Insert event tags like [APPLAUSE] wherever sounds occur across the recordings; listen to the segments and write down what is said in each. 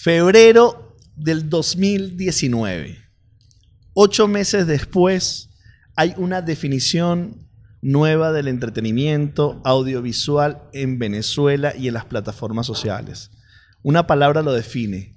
Febrero del 2019. Ocho meses después, hay una definición nueva del entretenimiento audiovisual en Venezuela y en las plataformas sociales. Una palabra lo define.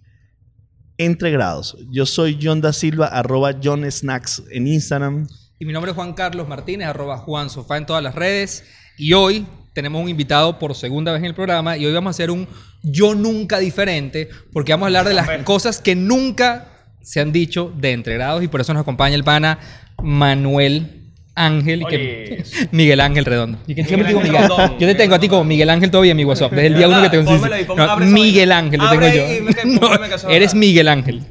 Entre grados. Yo soy John da Silva, arroba John Snacks en Instagram. Y mi nombre es Juan Carlos Martínez, arroba Juan Sofá en todas las redes. Y hoy tenemos un invitado por segunda vez en el programa y hoy vamos a hacer un yo nunca diferente porque vamos a hablar de las cosas que nunca se han dicho de entregrados y por eso nos acompaña el pana Manuel Ángel, que, [LAUGHS] Miguel Ángel Redondo. ¿Y que siempre digo Miguel? Yo te tengo a ti como Miguel Ángel todavía en mi WhatsApp. Desde el día uno que te consigo. No, Miguel Ángel, te tengo yo. eres Miguel Ángel.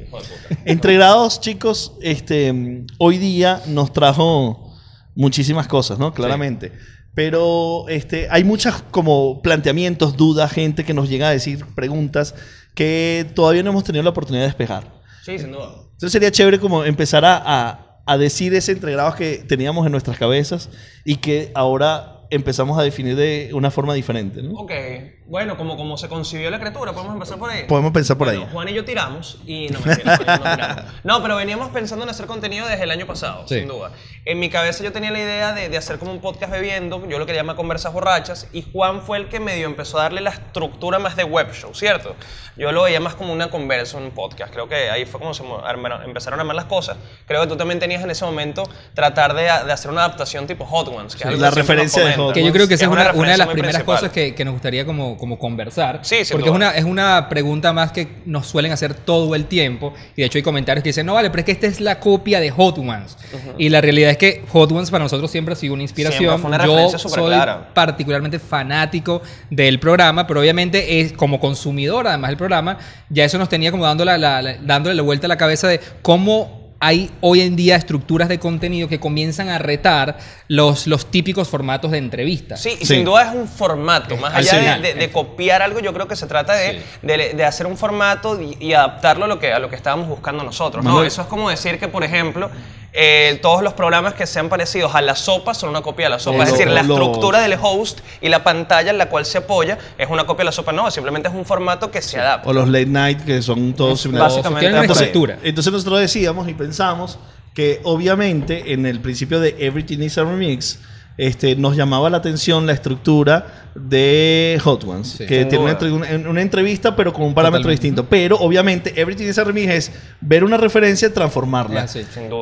Entregrados, chicos, este, hoy día nos trajo muchísimas cosas, ¿no? Claramente. Pero este, hay muchas como planteamientos, dudas, gente que nos llega a decir preguntas que todavía no hemos tenido la oportunidad de despejar. Sí, sin duda. Entonces sería chévere como empezar a, a decir ese entregrados que teníamos en nuestras cabezas y que ahora empezamos a definir de una forma diferente. ¿no? Ok, bueno, como, como se concibió la criatura, podemos empezar por ahí. Podemos pensar por ahí. Juan y yo tiramos y [LAUGHS] no, no, tiramos. no, pero veníamos pensando en hacer contenido desde el año pasado, sin duda. En mi cabeza yo tenía la idea de, de, hacer como un podcast bebiendo, yo lo que llamo conversas borrachas, y Juan fue el que medio empezó a darle la estructura más de web show, ¿cierto? Yo lo veía más como una conversa, un podcast. Creo que ahí fue como se empezaron a armar las cosas. Creo que tú también tenías en ese momento tratar de, de hacer una adaptación tipo Hot Ones. Que es la referencia de Hot Ones. Que yo creo que esa es una, una, de las primeras cosas que, que, nos gustaría como, como conversar. Sí, Porque es una, es una pregunta más que nos suelen hacer todo el tiempo. Y de hecho hay comentarios que dicen, no, vale, pero es que esta es la copia de Hot Ones. Y la realidad es que Hot Ones para nosotros siempre ha sido una inspiración. Fue una yo soy clara. particularmente fanático del programa, pero obviamente es como consumidor además del programa, ya eso nos tenía como dando la, la, dándole la vuelta a la cabeza de cómo hay hoy en día estructuras de contenido que comienzan a retar los, los típicos formatos de entrevistas. Sí, y sin duda es un formato. Más allá de, de, copiar algo, yo creo que se trata de, de, de hacer un formato y, adaptarlo a lo, que, a lo que estábamos buscando nosotros. ¿no? Eso es como decir que, por ejemplo, eh, todos los programas que sean parecidos a la sopa son una copia de la sopa. es decir, la estructura del host y la pantalla en la cual se apoya es una copia de la sopa. No, simplemente es un formato que se adapta. O los late night que son todos similares. Básicamente. Tienen una estructura. Entonces nosotros decíamos y pensamos que obviamente en el principio de Everything is a Remix este, nos llamaba la atención la estructura de Hot Ones, que tiene una, una, entrevista pero con un parámetro distinto. Pero obviamente Everything is a Remix es ver una referencia, transformarla.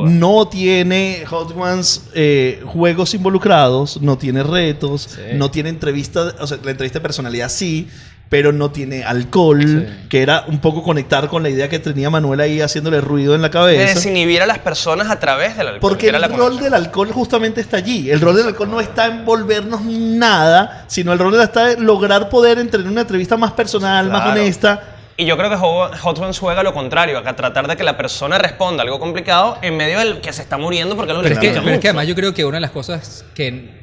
no tiene Hot Ones eh, juegos involucrados, no tiene retos, no tiene entrevista, o sea, la entrevista de personalidad sí, pero no tiene alcohol, que era un poco conectar con la idea que tenía Manuel ahí haciéndole ruido en la cabeza. De desinhibir a las personas a través del alcohol. Porque el rol del alcohol justamente está allí. El rol del alcohol no está en volvernos nada, sino el rol está en lograr poder en una entrevista más personal, más honesta. Y yo creo que Hot Ones juega lo contrario, a tratar de que la persona responda algo complicado en medio del que se está muriendo porque lo pero es que, pero es que además yo creo que una de las cosas que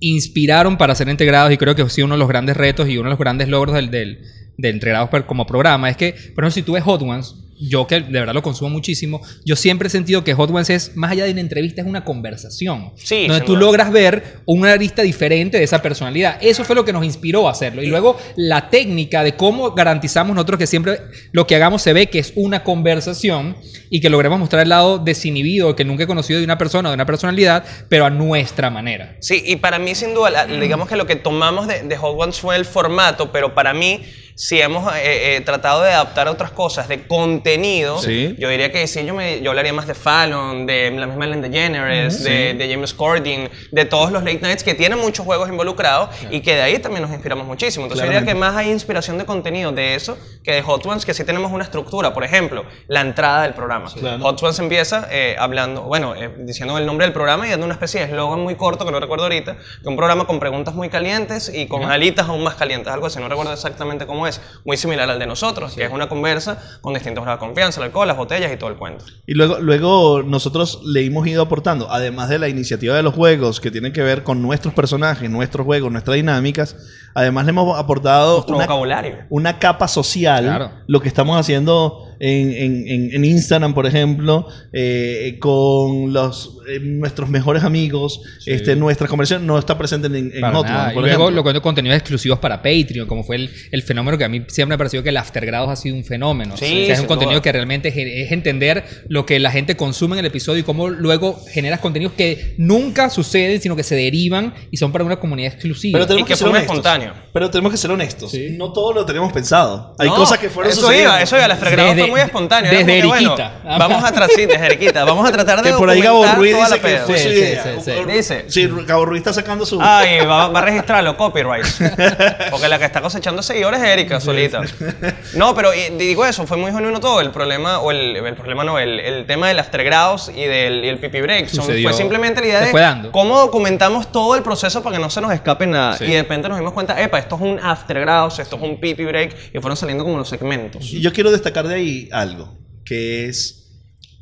inspiraron para ser integrados y creo que ha sido uno de los grandes retos y uno de los grandes logros del, del, de integrados como programa es que, por ejemplo, si tú ves Hot Ones, yo que de verdad lo consumo muchísimo, yo siempre he sentido que Hot Ones es, más allá de una entrevista, es una conversación. Sí, donde tú logras ver una arista diferente de esa personalidad. Eso fue lo que nos inspiró a hacerlo. Y luego la técnica de cómo garantizamos nosotros que siempre lo que hagamos se ve que es una conversación y que logremos mostrar el lado desinhibido que nunca he conocido de una persona o de una personalidad, pero a nuestra manera. Sí, y para mí sin duda, digamos que lo que tomamos de, de Hot Ones fue el formato, pero para mí si hemos eh, eh, tratado de adaptar otras cosas de contenido, yo diría que sí, yo, me, yo hablaría más de Fallon, de la misma Ellen DeGeneres, de, de, James Corden, de todos los late nights que tienen muchos juegos involucrados y que de ahí también nos inspiramos muchísimo. Entonces yo diría que más hay inspiración de contenido de eso que de Hot Ones, que sí tenemos una estructura. Por ejemplo, la entrada del programa. Hot Ones empieza eh, hablando, bueno, diciendo el nombre del programa y dando una especie de eslogan muy corto, que no recuerdo ahorita, de un programa con preguntas muy calientes y con alitas aún más calientes, algo así, no recuerdo exactamente cómo es, muy similar al de nosotros, que es una conversa con distintos grados de confianza, el alcohol, las botellas y todo el cuento. Y luego, luego nosotros le hemos ido aportando, además de la iniciativa de los juegos que tienen que ver con nuestros personajes, nuestros juegos, nuestras dinámicas, además le hemos aportado una, vocabulario. una capa social, lo que estamos haciendo en, Instagram, por ejemplo, eh, con los eh, nuestros mejores amigos, este, nuestra conversación no está presente en, en. Y luego lo que contenidos exclusivos para Patreon, como fue el, fenómeno que a mí siempre me ha parecido que el Aftergrados ha sido un fenómeno. es un contenido que realmente es entender lo que la gente consume en el episodio y cómo luego generas contenidos que nunca suceden, sino que se derivan y son para una comunidad exclusiva. Pero tenemos que, ser espontáneo. Pero tenemos que ser honestos. No todo lo tenemos pensado. Hay cosas que fueron eso iba, eso iba. El Aftergrado fue muy espontáneo. Desde Eriquita. vamos a tratar, sí, desde Eriquita. Vamos a tratar de que por ahí Gabo Ruiz dice que fue su idea. Dice. Sí, Gabo Ruiz está sacando su... Ay, va, va a registrarlo, copyright. [LAUGHS] Porque la que está cosechando seguidores es Solita. [LAUGHS] No, pero digo eso, fue muy genuino todo. El problema, o el, el problema no, el, el tema del aftergrados y del y el pipi break. fue simplemente la idea de cómo documentamos todo el proceso para que no se nos escape nada. Y de repente nos dimos cuenta, epa, esto es un aftergrados, esto es un pipi break, y fueron saliendo como los segmentos. Y yo quiero destacar de ahí algo, que es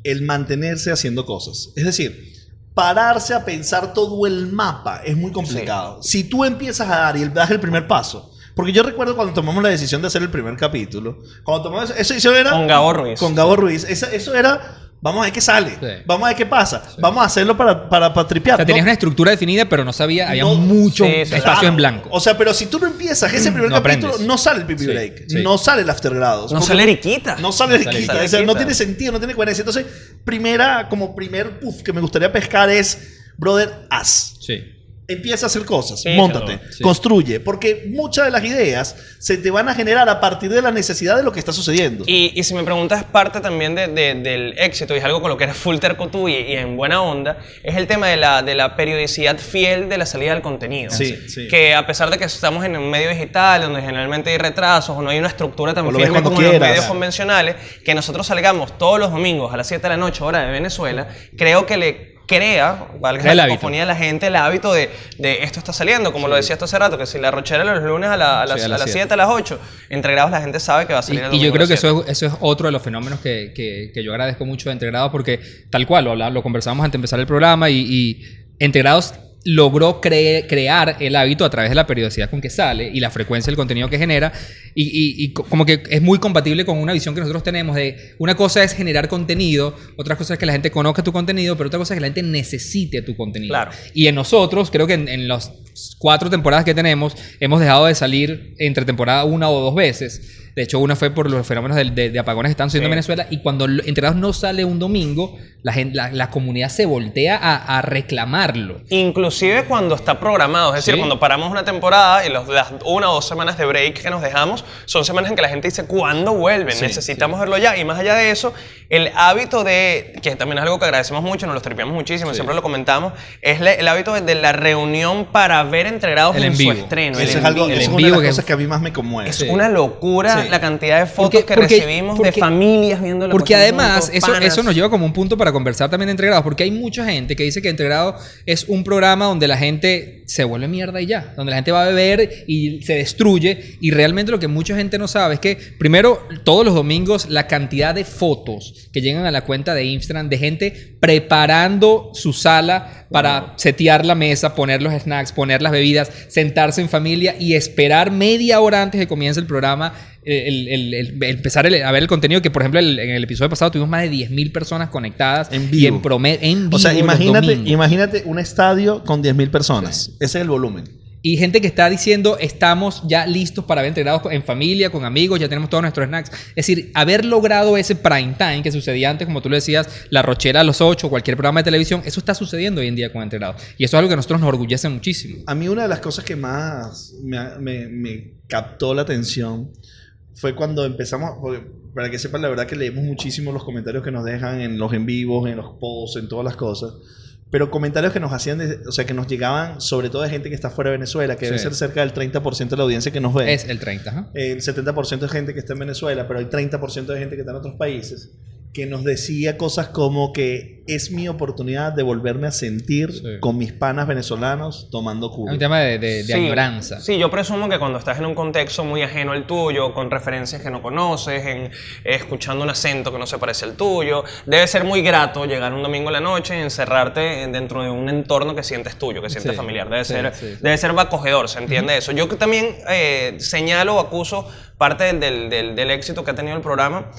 el mantenerse haciendo cosas. Es decir, pararse a pensar todo el mapa es muy complicado. Si tú empiezas a dar y das el primer paso, porque yo recuerdo cuando tomamos la decisión de hacer el primer capítulo, cuando tomamos eso, era con Gabo Ruiz. Con Gabo Ruiz. eso era Vamos a ver qué sale. Vamos a ver qué pasa. Vamos a hacerlo para, para, para tripear. O sea, tenías una estructura definida, pero no sabía, había mucho espacio en blanco. O sea, pero si tú no empiezas ese primer capítulo, no sale el pipi break. No sale el aftergrados. No sale Eriquita. No sale Eriquita. O sea, no tiene sentido, no tiene coherencia. Entonces, primera, como primer puff que me gustaría pescar es, brother, haz. Sí empieza a hacer cosas, montate, construye, porque muchas de las ideas se te van a generar a partir de la necesidad de lo que está sucediendo. Y, si me preguntas parte también del éxito, y es algo con lo que eres full terco tú y, en buena onda, es el tema de la, de la periodicidad fiel de la salida del contenido. Sí, que a pesar de que estamos en un medio digital, donde generalmente hay retrasos o no hay una estructura tan firme como en los medios convencionales, que nosotros salgamos todos los domingos a las 7 de la noche, hora de Venezuela, creo que le crea, valga la ponía a la gente el hábito de, de esto está saliendo, como lo decía esto hace rato, que si la rochera los lunes a, las, a las 7, a las 8, entre grados la gente sabe que va a salir Y, y yo creo que eso es, eso es otro de los fenómenos que, que, que yo agradezco mucho de Entre Grados, porque tal cual, lo, lo conversamos antes de empezar el programa y, y Entre Logró crear el hábito a través de la periodicidad con que sale y la frecuencia del contenido que genera y, como que es muy compatible con una visión que nosotros tenemos de una cosa es generar contenido, otra cosa es que la gente conozca tu contenido, pero otra cosa es que la gente necesite tu contenido. Claro. Y en nosotros, creo que en, las cuatro temporadas que tenemos, hemos dejado de salir entre temporada una o dos veces. De hecho, una fue por los fenómenos de, apagones que están sucediendo en Venezuela y cuando Entrenados no sale un domingo, la, la, comunidad se voltea a, reclamarlo. Inclusive cuando está programado, es decir, cuando paramos una temporada y las una o dos semanas de break que nos dejamos, son semanas en que la gente dice, ¿cuándo vuelven? Necesitamos verlo ya. Y más allá de eso, el hábito de, que también es algo que agradecemos mucho, nos lo tripeamos muchísimo, siempre lo comentamos, es el hábito de la reunión para ver entregados en, su estreno. Eso es, algo, es una de las cosas que a mí más me conmueve. Es una locura la cantidad de fotos que recibimos de familias viendo la Porque además, eso, eso nos lleva como un punto para conversar también de Entregrados, porque hay mucha gente que dice que Entregrados es un programa donde la gente se vuelve mierda y ya, donde la gente va a beber y se destruye, y realmente lo que mucha gente no sabe es que, primero, todos los domingos, la cantidad de fotos que llegan a la cuenta de Instagram de gente preparando su sala para setear la mesa, poner los snacks, poner las bebidas, sentarse en familia y esperar media hora antes de que comience el programa el, empezar a ver el contenido que, por ejemplo, en el episodio pasado tuvimos más de 10.000 personas conectadas en vivo. Y en promedio, en vivo O sea, imagínate, imagínate un estadio con 10.000 personas. Ese es el volumen. Y gente que está diciendo, estamos ya listos para ver entrenados en familia, con amigos, ya tenemos todos nuestros snacks. Es decir, haber logrado ese prime time que sucedía antes, como tú le decías, La Rochera a los 8, cualquier programa de televisión, eso está sucediendo hoy en día con entrenados. Y eso es algo que a nosotros nos orgullece muchísimo. A mí una de las cosas que más me, me captó la atención fue cuando empezamos, para que sepan la verdad que leemos muchísimo los comentarios que nos dejan en los en vivos, en los posts, en todas las cosas. Pero comentarios que nos hacían, o sea, que nos llegaban sobre todo de gente que está fuera de Venezuela, que debe ser cerca del 30% de la audiencia que nos ve. Es el 30%. El 70% de gente que está en Venezuela, pero hay 30% de gente que está en otros países, que nos decía cosas como que es mi oportunidad de volverme a sentir con mis panas venezolanos tomando cuba. un tema de, de, añoranza. Sí, yo presumo que cuando estás en un contexto muy ajeno al tuyo, con referencias que no conoces, en, escuchando un acento que no se parece al tuyo, debe ser muy grato llegar un domingo en la noche y encerrarte dentro de un entorno que sientes tuyo, que sientes familiar. Debe, ser, debe ser acogedor, ¿se entiende eso? Yo también eh, señalo o acuso parte del, del, del, éxito que ha tenido el programa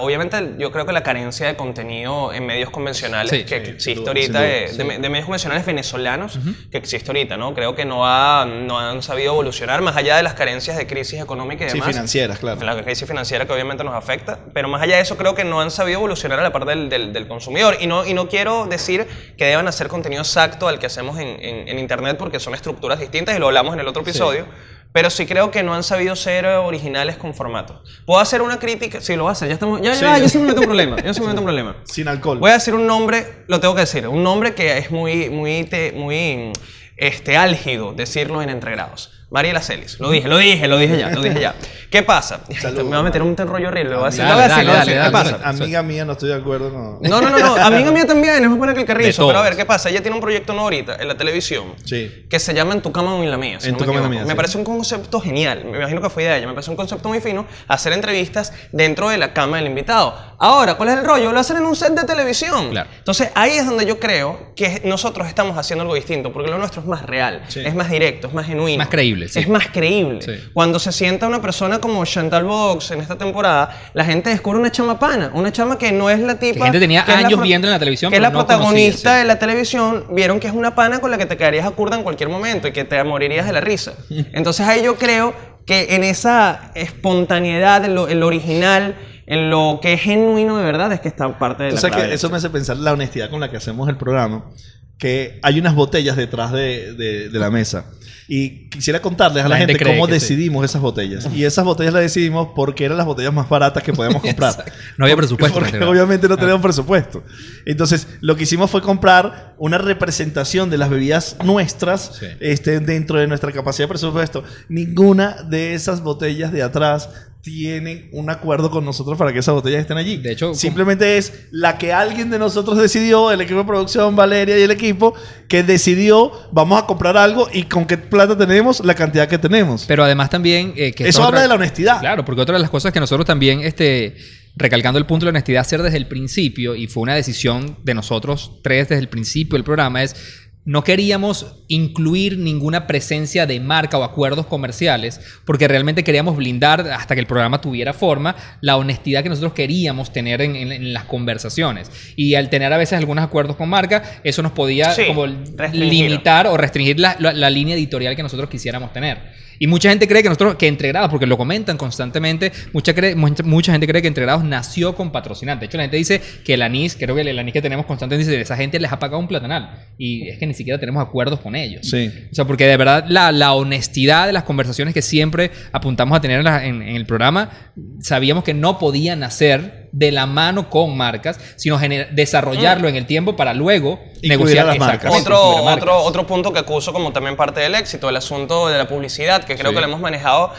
obviamente yo creo que la carencia de contenido en medios convencionales que existe ahorita, de, medios convencionales venezolanos que existe ahorita, ¿no? Creo que no, no han sabido evolucionar más allá de las carencias de crisis económica y demás. Sí, financieras, claro. La crisis financiera que obviamente nos afecta, pero más allá de eso creo que no han sabido evolucionar a la parte del, del, consumidor. Y no, y no quiero decir que deban hacer contenido exacto al que hacemos en, en, Internet porque son estructuras distintas y lo hablamos en el otro episodio pero sí creo que no han sabido ser originales con formato. Puedo hacer una crítica, sí lo hace, ya estamos, ya, ya, yo sí me meto un problema, yo sí me meto un problema. [LAUGHS] Sin alcohol. Voy a decir un nombre, lo tengo que decir, un nombre que es muy, muy, muy, este, álgido decirlo en entregrados. Mariela Celis. Lo dije, lo dije, lo dije ya, lo dije ya. [LAUGHS] ¿Qué pasa? me va a meter un rollo horrible. Lo voy a decir. Lo voy a decir, ¿Qué pasa? Amiga mía, no estoy de acuerdo con. No, no, no, no. Amiga mía también, es muy buena que el carrizo. Pero a ver, ¿qué pasa? Ella tiene un proyecto no ahorita en la televisión. Sí. Que se llama En tu cama o en la mía. en tu cama en la mía. Me parece un concepto genial. Me imagino que fue de ella. Me parece un concepto muy fino hacer entrevistas dentro de la cama del invitado. Ahora, ¿cuál es el rollo? Lo hacen en un set de televisión. Claro. Entonces, ahí es donde yo creo que nosotros estamos haciendo algo distinto. Porque lo nuestro es más real. Es más directo, es más genuino. Más creíble. Es más creíble. Cuando se sienta una persona como Chantal Box en esta temporada, la gente descubre una chama pana, una chama que no es la tipa. La gente tenía años viendo en la televisión. Que es la protagonista de la televisión, vieron que es una pana con la que te quedarías a curda en cualquier momento y que te morirías de la risa. [LAUGHS] Entonces ahí yo creo que en esa espontaneidad, en lo, original, en lo que es genuino de verdad, es que está parte de la que eso me hace pensar la honestidad con la que hacemos el programa, que hay unas botellas detrás de, de la mesa. Y quisiera contarles a la, gente, cómo decidimos esas botellas. Y esas botellas las decidimos porque eran las botellas más baratas que podíamos [LAUGHS] comprar. no había presupuesto. Porque obviamente no teníamos presupuesto. Entonces, lo que hicimos fue comprar una representación de las bebidas nuestras este, dentro de nuestra capacidad de presupuesto. Ninguna de esas botellas de atrás tienen un acuerdo con nosotros para que esas botellas estén allí. De hecho, simplemente es la que alguien de nosotros decidió, el equipo de producción, Valeria y el equipo, que decidió, vamos a comprar algo y con qué plata tenemos, la cantidad que tenemos. Pero además también... Eh, que Eso habla de la honestidad. Claro, porque otra de las cosas que nosotros también, este, recalcando el punto de la honestidad, hacer desde el principio, y fue una decisión de nosotros tres desde el principio del programa, es no queríamos incluir ninguna presencia de marca o acuerdos comerciales, porque realmente queríamos blindar, hasta que el programa tuviera forma, la honestidad que nosotros queríamos tener en, las conversaciones. Y al tener a veces algunos acuerdos con marca, eso nos podía como limitar o restringir la, la línea editorial que nosotros quisiéramos tener. Y mucha gente cree que nosotros, que Entregrados, porque lo comentan constantemente, mucha, mucha, gente cree que Entregrados nació con patrocinante. De hecho, la gente dice que el anís, creo que el anís que tenemos constantemente, dice, esa gente les ha pagado un platanal. Y es que ni siquiera tenemos acuerdos con ellos. Sí. O sea, porque de verdad la, la honestidad de las conversaciones que siempre apuntamos a tener en, en el programa, sabíamos que no podían nacer de la mano con marcas, sino desarrollarlo mm. en el tiempo para luego negociar las marcas. Otro, otro, otro punto que acuso como también parte del éxito, el asunto de la publicidad, que creo que lo hemos manejado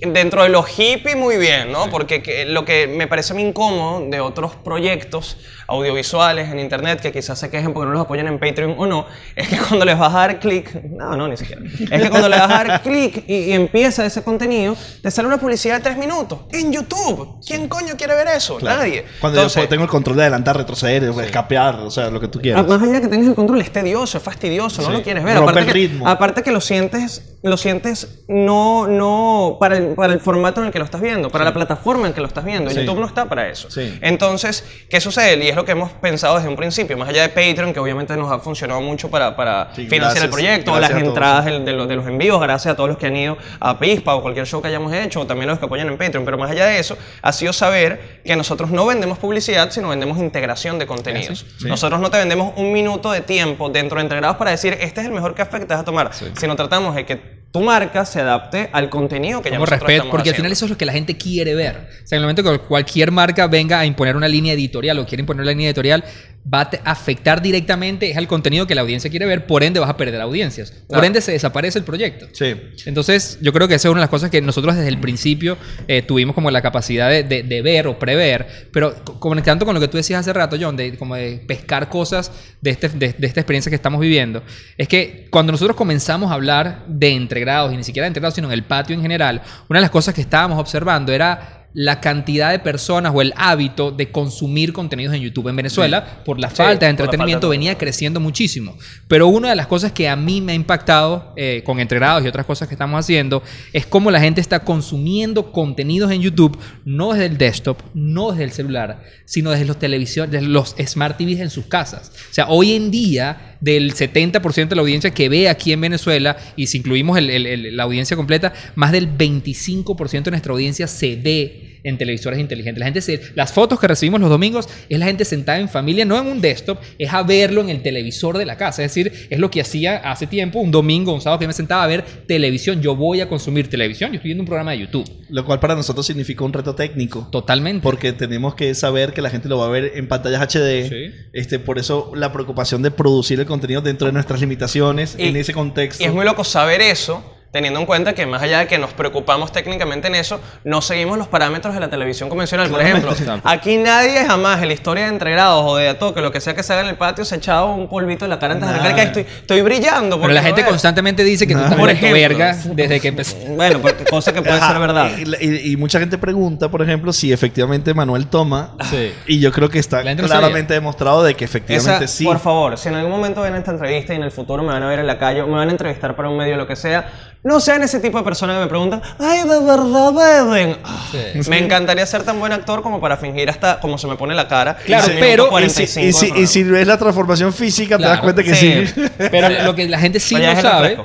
dentro de lo hippie muy bien, ¿no? Porque lo que me parece muy incómodo de otros proyectos audiovisuales en internet que quizás se quejen porque no los apoyan en Patreon o no, es que cuando les vas a dar clic, no, no, ni siquiera, es que cuando le vas a dar clic y, empieza ese contenido, te sale una publicidad de tres minutos en YouTube. ¿Quién coño quiere ver eso? Nadie. Cuando yo tengo el control de adelantar, retroceder, escapear, o sea, lo que tú quieras. Más allá que tengas el control, es tedioso, es fastidioso, no lo quieres ver. aparte, el ritmo. Que, aparte que lo sientes, lo sientes no, no para el, para el formato en el que lo estás viendo, para la plataforma en que lo estás viendo. YouTube no está para eso. Entonces, ¿qué sucede? Y es lo que hemos pensado desde un principio, más allá de Patreon, que obviamente nos ha funcionado mucho para, para financiar el proyecto, las entradas de, de, los, envíos, gracias a todos los que han ido a Pispa o cualquier show que hayamos hecho, o también los que apoyan en Patreon, pero más allá de eso, ha sido saber que nosotros no vendemos publicidad, sino vendemos integración de contenidos. Nosotros no te vendemos un minuto de tiempo dentro de integrados para decir, este es el mejor café que te vas a tomar, sino tratamos de que right tu marca se adapte al contenido que ya nosotros respeto, porque al final eso es lo que la gente quiere ver. O sea, en el momento que cualquier marca venga a imponer una línea editorial o quiere imponer una línea editorial, va a afectar directamente es al contenido que la audiencia quiere ver, por ende vas a perder audiencias. Por ende se desaparece el proyecto. Sí. Entonces, yo creo que esa es una de las cosas que nosotros desde el principio eh, tuvimos como la capacidad de, de, ver o prever, pero conectando con lo que tú decías hace rato, John, de como de pescar cosas de, este, de, de esta experiencia que estamos viviendo, es que cuando nosotros comenzamos a hablar de entregrados, y ni siquiera sino en el patio en general, una de las cosas que estábamos observando era la cantidad de personas o el hábito de consumir contenidos en YouTube en Venezuela por la falta de entretenimiento venía creciendo muchísimo. Pero una de las cosas que a mí me ha impactado eh, con entregrados y otras cosas que estamos haciendo es cómo la gente está consumiendo contenidos en YouTube no desde el desktop, no desde el celular, sino desde los televisores, desde los smart TVs en sus casas. O sea, hoy en día del 70% de la audiencia que ve aquí en Venezuela, y si incluimos la audiencia completa, más del 25% de nuestra audiencia se ve en televisores inteligentes. La gente se, las fotos que recibimos los domingos es la gente sentada en familia, no en un desktop, es a verlo en el televisor de la casa. Es decir, es lo que hacía hace tiempo, un domingo, un sábado que me sentaba a ver televisión. Yo voy a consumir televisión, yo estoy viendo un programa de YouTube. Lo cual para nosotros significa un reto técnico. Totalmente. Porque tenemos que saber que la gente lo va a ver en pantallas HD. Este, por eso la preocupación de producir el contenido dentro de nuestras limitaciones en ese contexto. Es muy loco saber eso teniendo en cuenta que más allá de que nos preocupamos técnicamente en eso, no seguimos los parámetros de la televisión convencional. Por ejemplo, aquí nadie jamás en la historia de entregrados o de toque, lo que sea que se haga en el patio, se ha echado un polvito en la cara antes de que estoy, estoy brillando. Pero la gente constantemente dice que tú estás por verga desde que empezó. Bueno, cosa que puede ser verdad. Y, mucha gente pregunta, por ejemplo, si efectivamente Manuel toma. Sí. Y yo creo que está claramente demostrado de que efectivamente sí. Por favor, si en algún momento ven esta entrevista y en el futuro me van a ver en la calle, me van a entrevistar para un medio o lo que sea, no sean ese tipo de personas que me preguntan, ay, de verdad beben. Ah, me encantaría ser tan buen actor como para fingir hasta como se me pone la cara. Claro, pero. Y si, ves la transformación física, te das cuenta que sí. Pero [LAUGHS] lo que la gente sí no sabe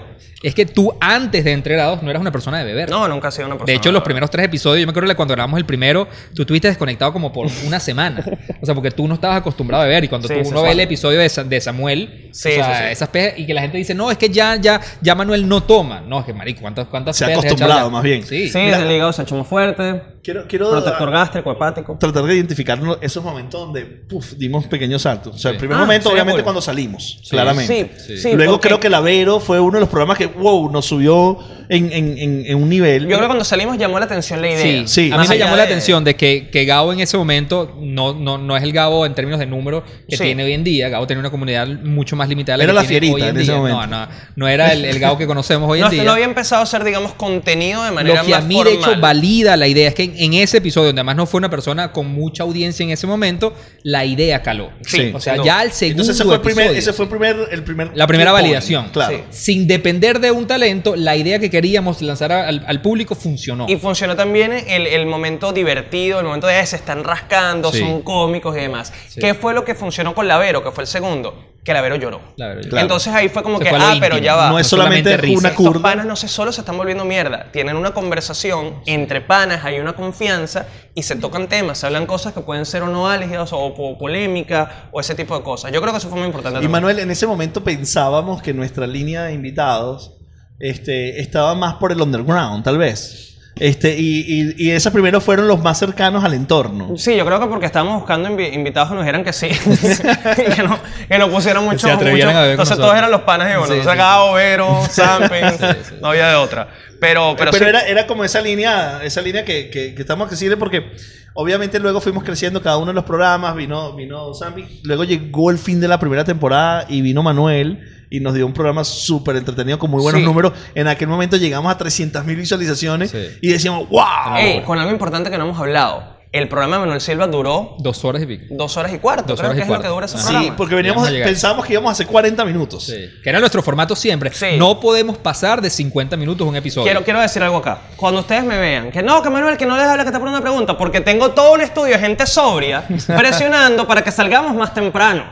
es que tú antes de Entregrados no eras una persona de beber. No, nunca has sido una persona. De hecho, los primeros tres episodios, yo me acuerdo que cuando grabamos el primero, tú estuviste desconectado como por [LAUGHS] una semana. O sea, porque tú no estabas acostumbrado a beber. Y cuando tú uno ve el episodio de, de Samuel, o sea, esas y que la gente dice, no, es que ya, ya, ya Manuel no toma. No, es que marico, ¿cuántas, cuántas Se ha acostumbrado, más bien. Sí, sí el hígado se ha hecho más fuerte. Quiero, quiero Protector gástrico, hepático. Tratar de identificar esos momentos donde puf, dimos pequeños saltos. O sea, el primer ah, momento, obviamente, cuando salimos, claramente. Sí, Luego creo que el Avero fue uno de los programas que, wow, nos subió en, en, en, un nivel. Yo creo que cuando salimos llamó la atención la idea. Sí, A mí me llamó la atención de que, que Gabo en ese momento no, no, no es el Gabo en términos de número que tiene hoy en día. Gabo tenía una comunidad mucho más limitada. La era la fierita en, ese momento. No, no, no era el, el Gabo que conocemos hoy en día. No había empezado a hacer, digamos, contenido de manera Lo que a mí, de hecho, valida la idea es que en ese episodio donde además no fue una persona con mucha audiencia en ese momento, la idea caló. Sí, o sea, ya el segundo Entonces ese fue el primer, ese fue el primer, el primer la primera validación. Claro. Sin depender de un talento, la idea que queríamos lanzar al, público funcionó. Y funcionó también el, el, momento divertido, el momento de se están rascando, son cómicos y demás. ¿Qué fue lo que funcionó con Lavero, que fue el segundo? Que Lavero lloró. lloró. Entonces ahí fue como que, ah, pero ya va. No es solamente, una curva. Estos panas no sé, solo se están volviendo mierda. Tienen una conversación entre panas, hay una confianza y se tocan temas, se hablan cosas que pueden ser o no álgidas o, polémica o ese tipo de cosas. Yo creo que eso fue muy importante. Y Manuel, en ese momento pensábamos que nuestra línea de invitados este, estaba más por el underground, tal vez. Este, y, y, esos primeros fueron los más cercanos al entorno. Sí, yo creo que porque estábamos buscando invitados que nos dijeran que sí. [LAUGHS] que, no, que no pusieran mucho. entonces todos eran los panas de uno. Sí, entonces Gabo, Vero, [LAUGHS] Samping, no había de otra. Pero, pero, pero era, era, como esa línea, esa línea que, que, que estamos creciendo porque obviamente luego fuimos creciendo cada uno de los programas, vino, vino Sampi, luego llegó el fin de la primera temporada y vino Manuel y nos dio un programa súper entretenido con muy buenos números. En aquel momento llegamos a 300.000 visualizaciones y decíamos, ¡wow! con algo importante que no hemos hablado. El programa de Manuel Silva duró... Dos horas y pico. Dos horas y cuarto, dos creo horas que y es cuarto. lo que dura ese programa. Sí, porque veníamos, pensábamos que íbamos a hacer 40 minutos. Sí. Que era nuestro formato siempre. No podemos pasar de 50 minutos un episodio. Quiero, quiero decir algo acá. Cuando ustedes me vean, que no, que Manuel, que no les habla que está por una pregunta, porque tengo todo un estudio de gente sobria [LAUGHS] presionando para que salgamos más temprano.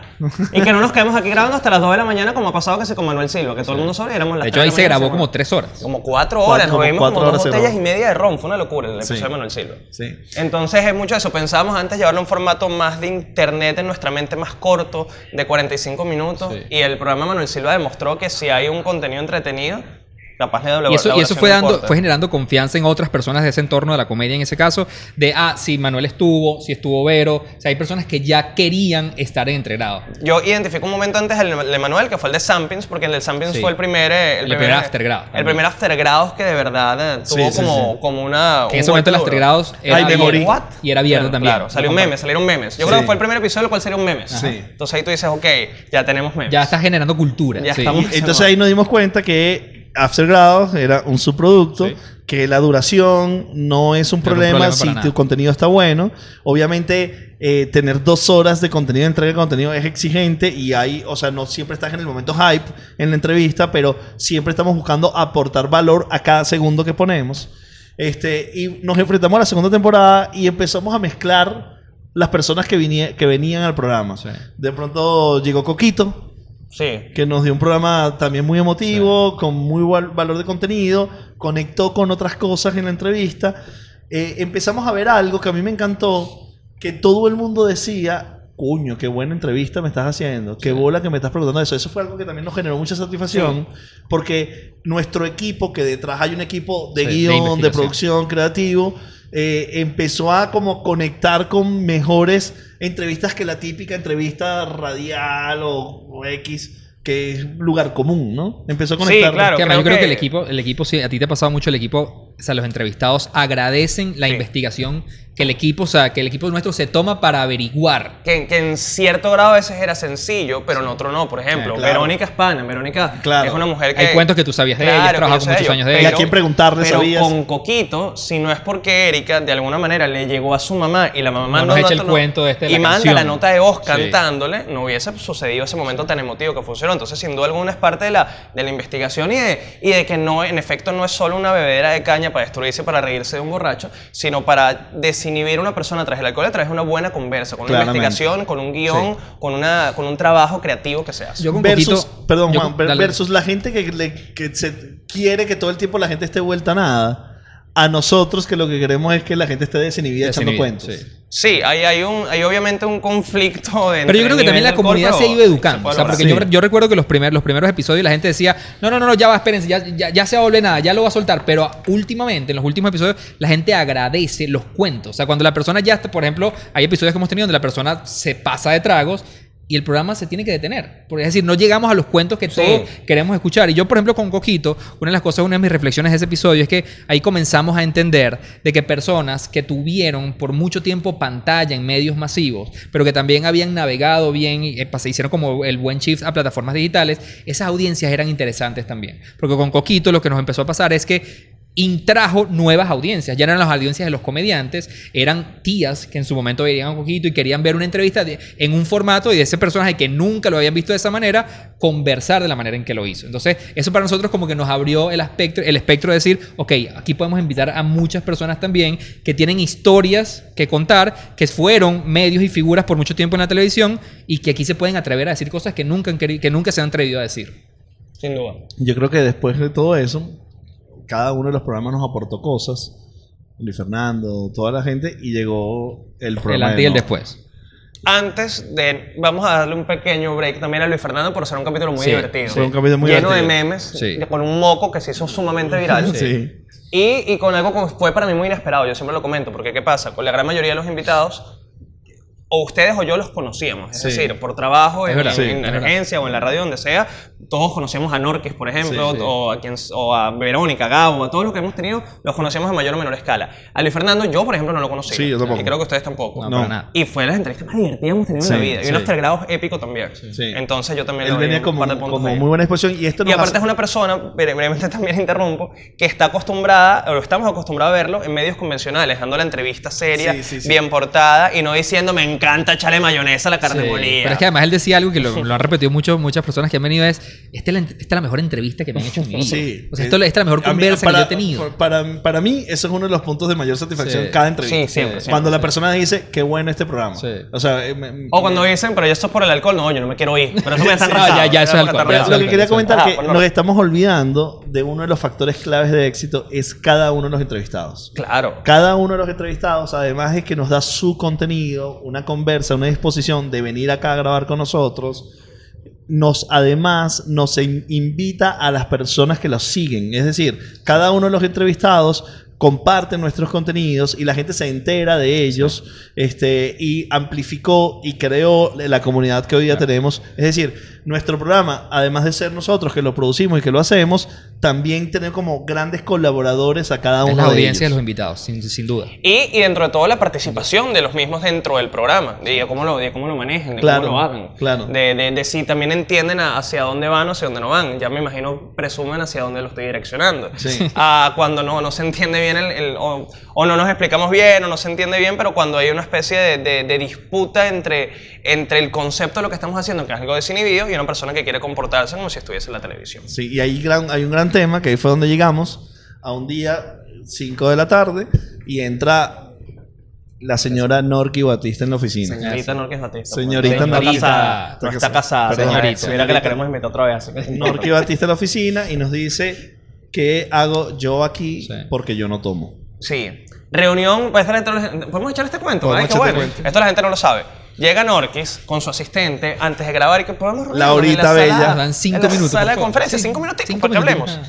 y que no nos quedemos aquí grabando hasta las 2 de la mañana como ha pasado que con Manuel Silva, que todo el mundo sobre éramos las De hecho, ahí se grabó como 3 horas. Como 4 horas, nos vimos como dos botellas y media de ron, fue una locura el episodio de Manuel Silva. Sí. Entonces es mucho eso, pensábamos antes llevarlo a un formato más de internet en nuestra mente, más corto, de 45 minutos. Y el programa Manuel Silva demostró que si hay un contenido entretenido, capaz de y eso, y eso fue, dando, fue generando confianza en otras personas de ese entorno de la comedia en ese caso, de, ah, si Manuel estuvo, si estuvo Vero, o sea, hay personas que ya querían estar en entregrado. Yo identifico un momento antes el de Manuel, que fue el de Sampins, porque el de Sampins fue el primer... Eh, el, primer, aftergrado. El primer aftergrados que de verdad eh, tuvo como, como una... en ese momento el aftergrados era, abierto, y era abierto también. Claro, salió un meme, salieron memes. Yo creo que fue el primer episodio, el cual salió un meme. Entonces ahí tú dices, ok, ya tenemos memes. Ya está generando cultura. Ya estamos Entonces ahí nos dimos cuenta que After Grados era un subproducto, que la duración no es un problema, si tu contenido está bueno. Obviamente, eh, tener dos horas de contenido, de entrega de contenido es exigente y hay, o sea, no siempre estás en el momento hype en la entrevista, pero siempre estamos buscando aportar valor a cada segundo que ponemos. Este, y nos enfrentamos a la segunda temporada y empezamos a mezclar las personas que, que venían al programa. De pronto llegó Coquito, Sí. Que nos dio un programa también muy emotivo, con muy valor de contenido, conectó con otras cosas en la entrevista. Eh, empezamos a ver algo que a mí me encantó, que todo el mundo decía, cuño, qué buena entrevista me estás haciendo, qué bola que me estás preguntando eso. Eso fue algo que también nos generó mucha satisfacción, porque nuestro equipo, que detrás hay un equipo de guion, de, producción, creativo, eh, empezó a como conectar con mejores entrevistas que la típica entrevista radial o, X que es lugar común, ¿no? Empezó a conectar. Sí, claro. yo creo que... el equipo, el equipo, sí, a ti te ha pasado mucho el equipo, o sea, los entrevistados agradecen la investigación que el equipo, o sea, que el equipo nuestro se toma para averiguar. Que, que en cierto grado a veces era sencillo, pero en otro no. Por ejemplo, Verónica Espana. Verónica es una mujer que... Hay cuentos que tú sabías de ella, trabajado muchos años de ella. ¿Y a quién preguntarle pero con Coquito, si no es porque Erika de alguna manera le llegó a su mamá y la mamá no, el cuento de este Y manda la nota de voz cantándole, no hubiese sucedido ese momento tan emotivo que funcionó. Entonces, sin duda alguna es parte de la, de la investigación y de, y de que no, en efecto, no es solo una bebedera de caña para destruirse, para reírse de un borracho, sino para desinhibir a una persona a través del alcohol, a través de una buena conversa, con una investigación, con un guion, con, una, con un trabajo creativo que se hace. Yo versus, perdón, Juan, versus la gente que, le, que se quiere que todo el tiempo la gente esté vuelta a nada a nosotros que lo que queremos es que la gente esté desinhibida, echando cuentos. Sí, hay, hay, un, hay obviamente un conflicto de Pero yo creo que también la comunidad se ha ido educando. O sea, porque yo, yo, recuerdo que los, primer, los primeros episodios la gente decía, no, no, no, no ya va, espérense, ya, ya, ya se va a volver nada, ya lo va a soltar. Pero últimamente, en los últimos episodios, la gente agradece los cuentos. O sea, cuando la persona ya, por ejemplo, hay episodios que hemos tenido donde la persona se pasa de tragos y el programa se tiene que detener. Porque, es decir, no llegamos a los cuentos que todos queremos escuchar. Y yo, por ejemplo, con Coquito, una de las cosas, una de mis reflexiones de ese episodio es que ahí comenzamos a entender de que personas que tuvieron por mucho tiempo pantalla en medios masivos, pero que también habían navegado bien, y eh, se hicieron como el buen shift a plataformas digitales, esas audiencias eran interesantes también. Porque con Coquito lo que nos empezó a pasar es que intrajo nuevas audiencias. Ya eran las audiencias de los comediantes, eran tías que en su momento veían un poquito y querían ver una entrevista en un formato y de ese personaje que nunca lo habían visto de esa manera, conversar de la manera en que lo hizo. Entonces, eso para nosotros como que nos abrió el espectro, el espectro de decir, ok, aquí podemos invitar a muchas personas también que tienen historias que contar, que fueron medios y figuras por mucho tiempo en la televisión y que aquí se pueden atrever a decir cosas que nunca, que nunca se han atrevido a decir. Sin duda. Yo creo que después de todo eso, cada uno de los programas nos aportó cosas. Luis Fernando, toda la gente, y llegó el programa. El antes y el después. Antes de. Vamos a darle un pequeño break también a Luis Fernando por ser un capítulo muy divertido. Fue un capítulo muy Lleno de memes, con un moco que se hizo sumamente viral. [LAUGHS] sí. Y, y, con algo que fue para mí muy inesperado. Yo siempre lo comento, porque ¿qué pasa? Con la gran mayoría de los invitados o ustedes o yo los conocíamos. Es decir, por trabajo, en, emergencia o en la radio, donde sea, todos conocemos a Norquis, por ejemplo, O, a quien, o a Verónica, Gabo, a todos los que hemos tenido, los conocemos en mayor o menor escala. A Luis Fernando, yo, por ejemplo, no lo conocí. Sí, yo tampoco. Y creo que ustedes tampoco. No, Nada. Y fue las entrevistas más divertidas que hemos tenido en la vida. Y unos grados épico también. Entonces yo también Él venía como, como muy buena exposición. Y, esto y aparte es una persona, brevemente también [LAUGHS] interrumpo, que está acostumbrada, o estamos acostumbrados a verlo en medios convencionales, dando la entrevista seria, bien portada, y no diciendo, me encanta echarle mayonesa la carne molida. Pero es que además él decía algo que lo, han repetido mucho, muchas personas que han venido: es, esta es, la, mejor entrevista que me han hecho en mi vida. Sí, o sea, esto, esta es la mejor conversa que yo he tenido. Para, para mí, eso es uno de los puntos de mayor satisfacción cada entrevista. Sí, siempre, Cuando la persona dice, qué bueno este programa. O sea, eh, o cuando dicen, pero ya esto es por el alcohol. No, yo no me quiero ir. Pero eso me está ya, ya, eso es alcohol. Lo que quería comentar es que nos estamos olvidando de uno de los factores claves de éxito es cada uno de los entrevistados. Claro. Cada uno de los entrevistados, además es que nos da su contenido, una conversa, una disposición de venir acá a grabar con nosotros, nos además nos invita a las personas que los siguen. Es decir, cada uno de los entrevistados comparten nuestros contenidos y la gente se entera de ellos este, y amplificó y creó la comunidad que hoy día tenemos. Es decir, nuestro programa, además de ser nosotros que lo producimos y que lo hacemos, también tener como grandes colaboradores a cada uno de ellos. La audiencia de los invitados, sin, duda. Y, y, dentro de todo la participación de los mismos dentro del programa, de cómo lo, de cómo lo manejen, de cómo lo hagan. Claro. De, de, si también entienden hacia dónde van o hacia dónde no van. Ya me imagino presumen hacia dónde lo estoy direccionando. Sí. Ah, cuando no, no se entiende bien el, o, o, no nos explicamos bien o no se entiende bien, pero cuando hay una especie de, de, disputa entre, entre el concepto de lo que estamos haciendo, que es algo desinhibido, y una persona que quiere comportarse como si estuviese en la televisión. Sí, y hay, gran, hay un gran tema, que ahí fue donde llegamos, a un día 5 de la tarde, y entra la señora Norky Batista en la oficina. Señorita Norky Batista. Señorita Norky. Está casada. No está casada. Señorita. Mira que la queremos invitar otra vez. Norky Batista en la oficina y nos dice, ¿qué hago yo aquí? Porque yo no tomo. Sí. Reunión, pues, ¿podemos echar este cuento? Podemos echar este cuento. Esto la gente no lo sabe. Llega Norquis con su asistente antes de grabar y que podemos La horita bella. Nos dan cinco en minutos. Sala de conferencia, cinco minutos para que hablemos.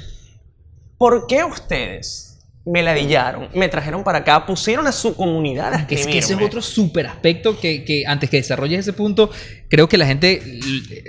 ¿Por qué ustedes me ladillaron, me trajeron para acá, pusieron a su comunidad a Es que ese es otro súper aspecto que, que, antes que desarrolles ese punto, creo que la gente...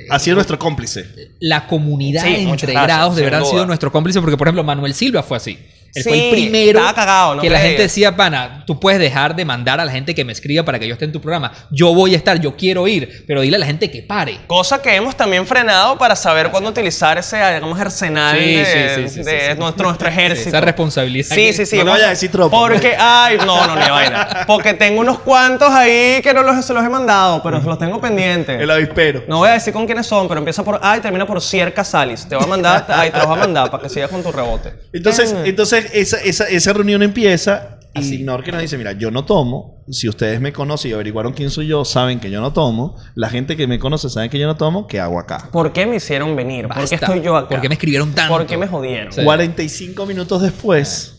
Ha sido nuestro cómplice. La comunidad entre grados de verdad ha sido nuestro cómplice porque, por ejemplo, Manuel Silva fue así. Él fue el primero cagado, que la gente decía, pana, tú puedes dejar de mandar a la gente que me escriba para que yo esté en tu programa. Yo voy a estar, yo quiero ir, pero dile a la gente que pare. Cosa que hemos también frenado para saber cuándo utilizar ese, digamos, arsenal de, de nuestro, nuestro [LAUGHS] ejército. Esa responsabilidad. Sí, sí, sí. No, vaya a decir tropa. Porque, ay, no, no, ni vaina. Porque tengo unos cuantos ahí que no los, se los he mandado, pero los tengo pendientes. El avispero. No voy a decir con quiénes son, pero empieza por A y termina por Sierra Salis. Te voy a mandar, ay, te los voy a mandar para que sigas con tu rebote. Entonces, entonces esa, esa, esa reunión empieza y Norque nos dice, mira, yo no tomo. Si ustedes me conocen y averiguaron quién soy yo, saben que yo no tomo. La gente que me conoce sabe que yo no tomo. ¿Qué hago acá? ¿Por qué me hicieron venir? ¿Por qué estoy yo acá? ¿Por qué me escribieron tanto? ¿Por qué me jodieron? 45 minutos después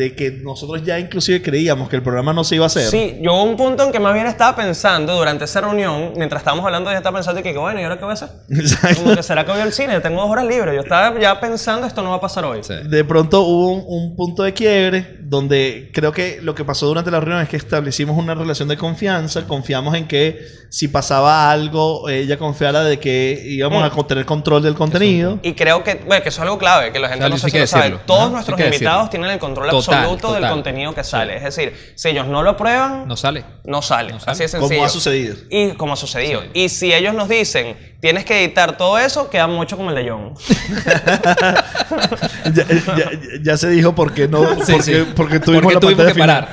de que nosotros ya inclusive creíamos que el programa no se iba a hacer. Sí, yo hubo un punto en que más bien estaba pensando durante esa reunión, mientras estábamos hablando, ya estaba pensando que, bueno, ¿y ahora qué voy a hacer? [LAUGHS] Como que será que voy al cine, tengo dos horas libres. Yo estaba ya pensando, esto no va a pasar hoy. De pronto hubo un, punto de quiebre donde creo que lo que pasó durante la reunión es que establecimos una relación de confianza, confiamos en que si pasaba algo, ella confiara de que íbamos a mm. tener control del contenido. Y creo que, bueno, que eso es algo clave, que la gente no sé si lo sabe. Todos nuestros invitados tienen el control absoluto del contenido que sale. Es decir, si ellos no lo prueban, no sale. No sale. Así de sencillo. Como ha sucedido. Y como ha sucedido. Y si ellos nos dicen, tienes que editar todo eso, queda mucho como el de John. [LAUGHS] ya, se dijo por qué no, porque, porque, tuvimos, la tuvimos que parar.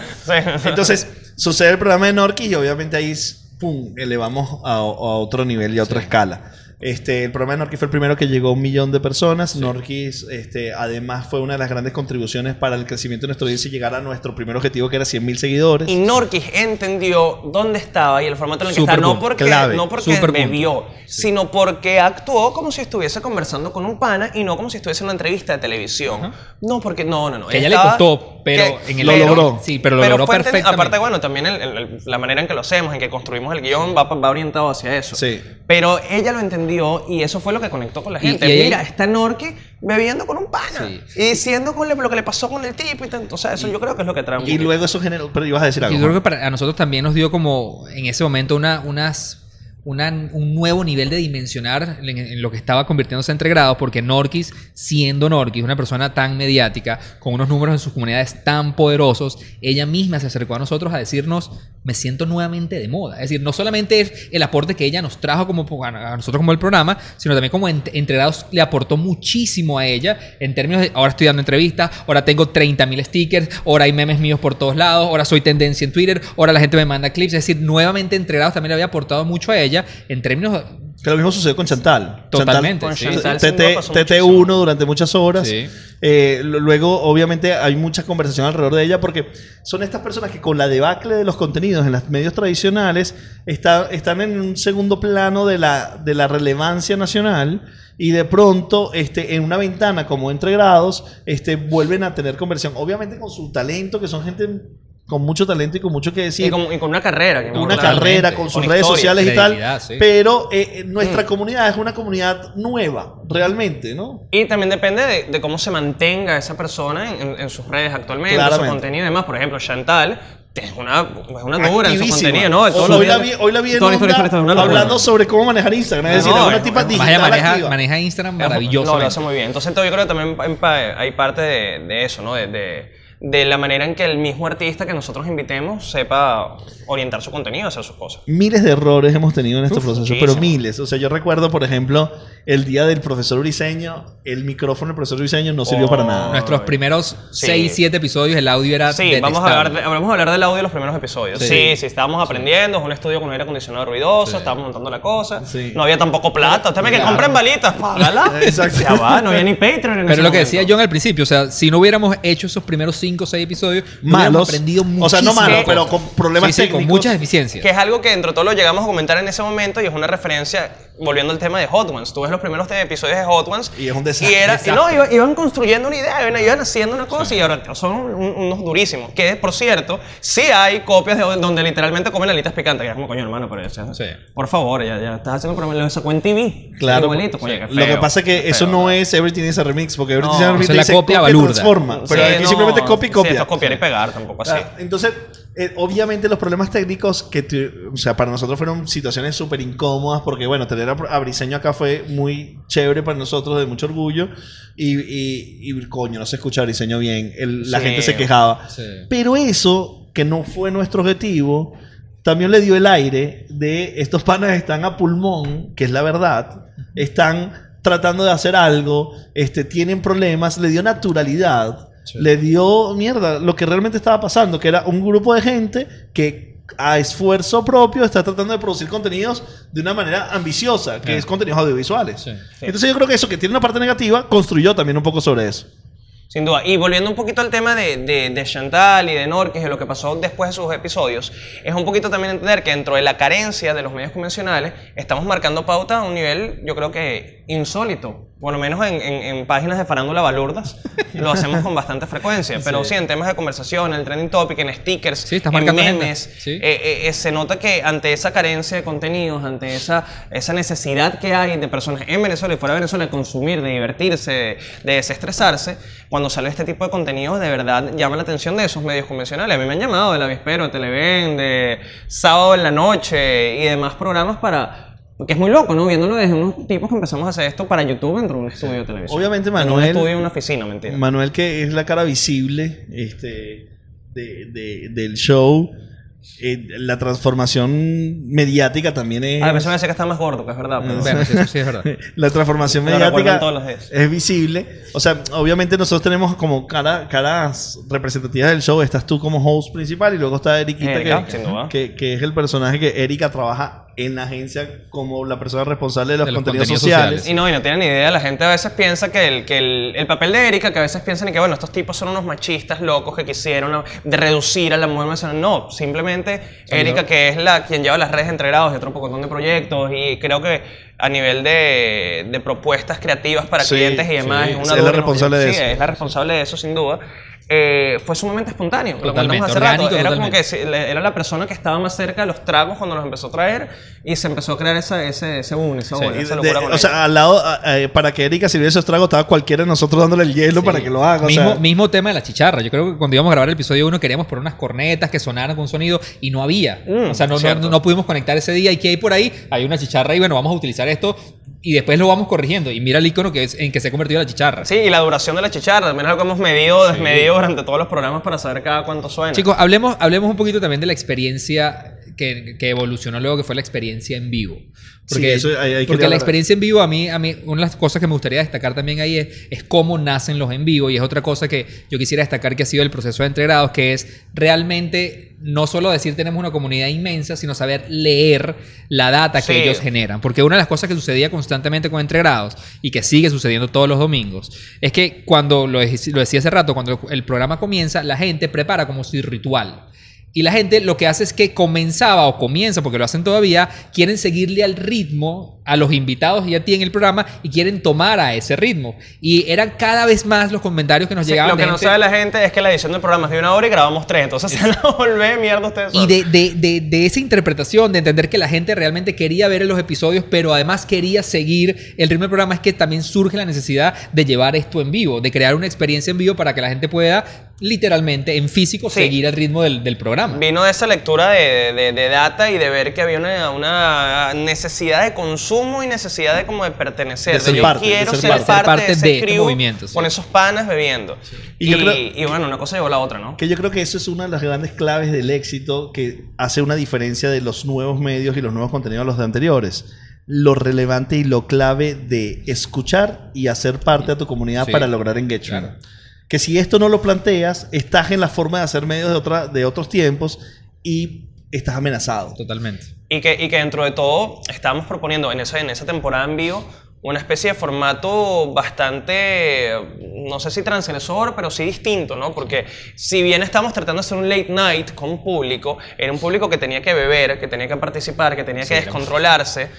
Entonces, sucede el programa de Norki y obviamente ahí pum, elevamos a, a otro nivel y a otra escala. Este, el programa de Norquis fue el primero que llegó a un millón de personas. Norquis, este, además, fue una de las grandes contribuciones para el crecimiento de nuestro audiencia y llegar a nuestro primer objetivo, que era 100 mil seguidores. Y Norquis entendió dónde estaba y el formato en el que está. No porque, no porque me vio, sino porque actuó como si estuviese conversando con un pana y no como si estuviese en una entrevista de televisión. No, porque no, no, no. Que ella le costó, pero en el lo logró. Sí, pero lo logró perfectamente. Aparte, bueno, también la manera en que lo hacemos, en que construimos el guion, va, va orientado hacia eso. Sí. Pero ella lo entendió y eso fue lo que conectó con la gente. Mira, está Norque bebiendo con un pana y diciendo con lo que le pasó con el tipo y tanto. O sea, eso yo creo que es lo que trae. Y luego eso generó. Pero ibas a decir algo. Yo creo que para, a nosotros también nos dio como en ese momento una, unas un nuevo nivel de dimensionar en, lo que estaba convirtiéndose entre grados, porque Norquis, siendo Norquis, una persona tan mediática, con unos números en sus comunidades tan poderosos, ella misma se acercó a nosotros a decirnos, me siento nuevamente de moda. Es decir, no solamente es el aporte que ella nos trajo como, a nosotros como el programa, sino también como entre grados le aportó muchísimo a ella en términos de, ahora estoy dando entrevistas, ahora tengo 30.000 stickers, ahora hay memes míos por todos lados, ahora soy tendencia en Twitter, ahora la gente me manda clips. Es decir, nuevamente entre grados también le había aportado mucho a ella en términos... Que lo mismo sucedió con Chantal. Totalmente. TT1 durante muchas horas. Eh, luego, obviamente, hay mucha conversación alrededor de ella porque son estas personas que con la debacle de los contenidos en los medios tradicionales está, están en un segundo plano de la, de la relevancia nacional y de pronto este, en una ventana como entre grados este, vuelven a tener conversión. Obviamente con su talento, que son gente con mucho talento y con mucho que decir. Y con, una carrera. Con una carrera, con sus redes sociales y tal. Pero eh, nuestra mm. comunidad es una comunidad nueva, realmente, ¿no? Y también depende de, cómo se mantenga esa persona en, sus redes actualmente, su contenido y demás. Por ejemplo, Chantal es una, es una dura en su contenido, ¿no? hoy, la vi, hoy la vi en onda, hablando sobre cómo manejar Instagram. Es decir, es una tipa digital maneja, maneja Instagram maravilloso. No, lo hace muy bien. Entonces, yo creo que también hay parte de, de eso, ¿no? de, de de la manera en que el mismo artista que nosotros invitemos sepa orientar su contenido, hacer sus cosas. Miles de errores hemos tenido en este proceso, pero miles. O sea, yo recuerdo, por ejemplo, el día del profesor Briseño, el micrófono del profesor Briseño no sirvió para nada. Nuestros primeros 6, 7 episodios, el audio era Sí, vamos a, hablar vamos a hablar del audio de los primeros episodios. Sí, sí, estábamos aprendiendo, es un estudio con aire acondicionado ruidoso, estábamos montando la cosa. No había tampoco plata. Usted me que compren balitas, págala. [LAUGHS] Exacto. Ya va, no había ni Patreon Pero lo que decía yo en el principio, o sea, si no hubiéramos hecho esos primeros 5 o 6 episodios, malos, aprendido muchísimo. O sea, no malos, pero con problemas técnicos. con muchas deficiencias. Que es algo que dentro de todo lo llegamos a comentar en ese momento y es una referencia volviendo al tema de Hot Ones, tú ves los primeros episodios de Hot Ones y es un desastre. Y, era, no, iban, construyendo una idea, iban, haciendo una cosa y ahora son unos durísimos. Que por cierto, sí hay copias de, donde literalmente comen alitas picantes, que es como coño hermano, pero eso, sí. por favor, ya, ya estás haciendo problema, lo sacó en TV. Claro. Igualito, lo que pasa es que eso no es Everything is a Remix, porque Everything is a Remix es la copia balurda. transforma. Pero aquí simplemente copia y copia. Sí, copiar y pegar, tampoco así. entonces eh, obviamente los problemas técnicos que, o sea, para nosotros fueron situaciones súper incómodas porque, bueno, tener a, Briseño acá fue muy chévere para nosotros, de mucho orgullo. Y, y, coño, no se escucha a Briseño bien. la gente se quejaba. Pero eso, que no fue nuestro objetivo, también le dio el aire de estos panas están a pulmón, que es la verdad, están tratando de hacer algo, este, tienen problemas, le dio naturalidad le dio mierda lo que realmente estaba pasando, que era un grupo de gente que a esfuerzo propio está tratando de producir contenidos de una manera ambiciosa, que es contenidos audiovisuales. Entonces yo creo que eso que tiene una parte negativa construyó también un poco sobre eso. Sin duda. Y volviendo un poquito al tema de, de, Chantal y de Norquis y lo que pasó después de sus episodios, es un poquito también entender que dentro de la carencia de los medios convencionales, estamos marcando pauta a un nivel, yo creo que insólito por lo menos en, en, páginas de farándula balurdas, [LAUGHS] lo hacemos con bastante frecuencia. Pero sí. en temas de conversación, en el trending topic, en stickers, en memes, eh, eh, eh, se nota que ante esa carencia de contenidos, ante esa, esa necesidad que hay de personas en Venezuela y fuera de Venezuela de consumir, de divertirse, de, desestresarse, cuando sale este tipo de contenidos, de verdad llama la atención de esos medios convencionales. A mí me han llamado de La Vispero, de Televen, de Sábado en la Noche y demás programas para porque es muy loco, ¿no? Viéndolo desde unos tipos que empezamos a hacer esto para YouTube dentro de un estudio de televisión. Obviamente, Manuel. un estudio en una oficina, mentira. Manuel, que es la cara visible este, de, del show. Eh, la transformación mediática también es. A veces me dice que está más gordo, que es verdad. Pero... Bueno, eso sí es verdad. [LAUGHS] la transformación mediática es visible. O sea, obviamente nosotros tenemos como cara, caras representativas del show. Estás tú como host principal y luego está Eriquita, que, que, es el personaje que Erika trabaja en la agencia como la persona responsable de los, contenidos, sociales. Y no, y no tienen ni idea. La gente a veces piensa que el, que el, papel de Erika, que a veces piensan que, bueno, estos tipos son unos machistas locos que quisieron de reducir a la mujer No, simplemente Erika, que es la quien lleva las redes entregados y otro montón de proyectos. Y creo que a nivel de, de propuestas creativas para clientes y demás, es, una es la responsable de eso. es la responsable de eso, sin duda. Eh, fue sumamente espontáneo. Lo hace rato. Era como que era la persona que estaba más cerca de los tragos cuando los empezó a traer y se empezó a crear esa, ese, ese boom, esa, locura O sea, al lado, para que Erika sirviera esos tragos, estaba cualquiera de nosotros dándole el hielo para que lo haga. Mismo, mismo tema de la chicharra. Yo creo que cuando íbamos a grabar el episodio 1 queríamos poner unas cornetas que sonaran con sonido y no había. Mm, o sea, no, no, no, pudimos conectar ese día. ¿Y que hay por ahí? Hay una chicharra y bueno, vamos a utilizar esto y después lo vamos corrigiendo. Y mira el icono que es, en que se ha convertido la chicharra. Sí, y la duración de la chicharra. También es algo que hemos medido, desmedido durante todos los programas para saber cada cuánto suena. Chicos, hablemos, hablemos un poquito también de la experiencia que, que, evolucionó luego, que fue la experiencia en vivo. Porque, porque la experiencia en vivo, a mí, a mí, una de las cosas que me gustaría destacar también ahí es, es cómo nacen los en vivo. Y es otra cosa que yo quisiera destacar que ha sido el proceso de entregrados, que es realmente no solo decir tenemos una comunidad inmensa, sino saber leer la data que ellos generan. Porque una de las cosas que sucedía constantemente con entregrados y que sigue sucediendo todos los domingos es que cuando, lo, lo decía hace rato, cuando el programa comienza, la gente prepara como si ritual. Y la gente lo que hace es que comenzaba o comienza, porque lo hacen todavía, quieren seguirle al ritmo a los invitados y a ti en el programa y quieren tomar a ese ritmo. Y eran cada vez más los comentarios que nos llegaban. Lo que no sabe la gente es que la edición del programa es de una hora y grabamos tres, entonces se la volvé mierda ustedes. Y de, de, de, de, esa interpretación, de entender que la gente realmente quería ver los episodios, pero además quería seguir el ritmo del programa, es que también surge la necesidad de llevar esto en vivo, de crear una experiencia en vivo para que la gente pueda literalmente en físico seguir el ritmo del, del, programa. Vino de esa lectura de, de, data y de ver que había una, una, necesidad de consumo y necesidad de como de pertenecer. De yo quiero ser, parte, de, ese este movimiento, con esos panas bebiendo. Y, y, bueno, una cosa llevó a la otra, ¿no? Que yo creo que eso es una de las grandes claves del éxito que hace una diferencia de los nuevos medios y los nuevos contenidos a los de anteriores lo relevante y lo clave de escuchar y hacer parte de tu comunidad para lograr engagement que si esto no lo planteas, estás en la forma de hacer medios de, otra, de otros tiempos y estás amenazado. Totalmente. Y que, y que dentro de todo estamos proponiendo en esa, en esa temporada en vivo una especie de formato bastante, no sé si transgresor, pero sí distinto, ¿no? Porque si bien estamos tratando de hacer un late night con un público, era un público que tenía que beber, que tenía que participar, que tenía que descontrolarse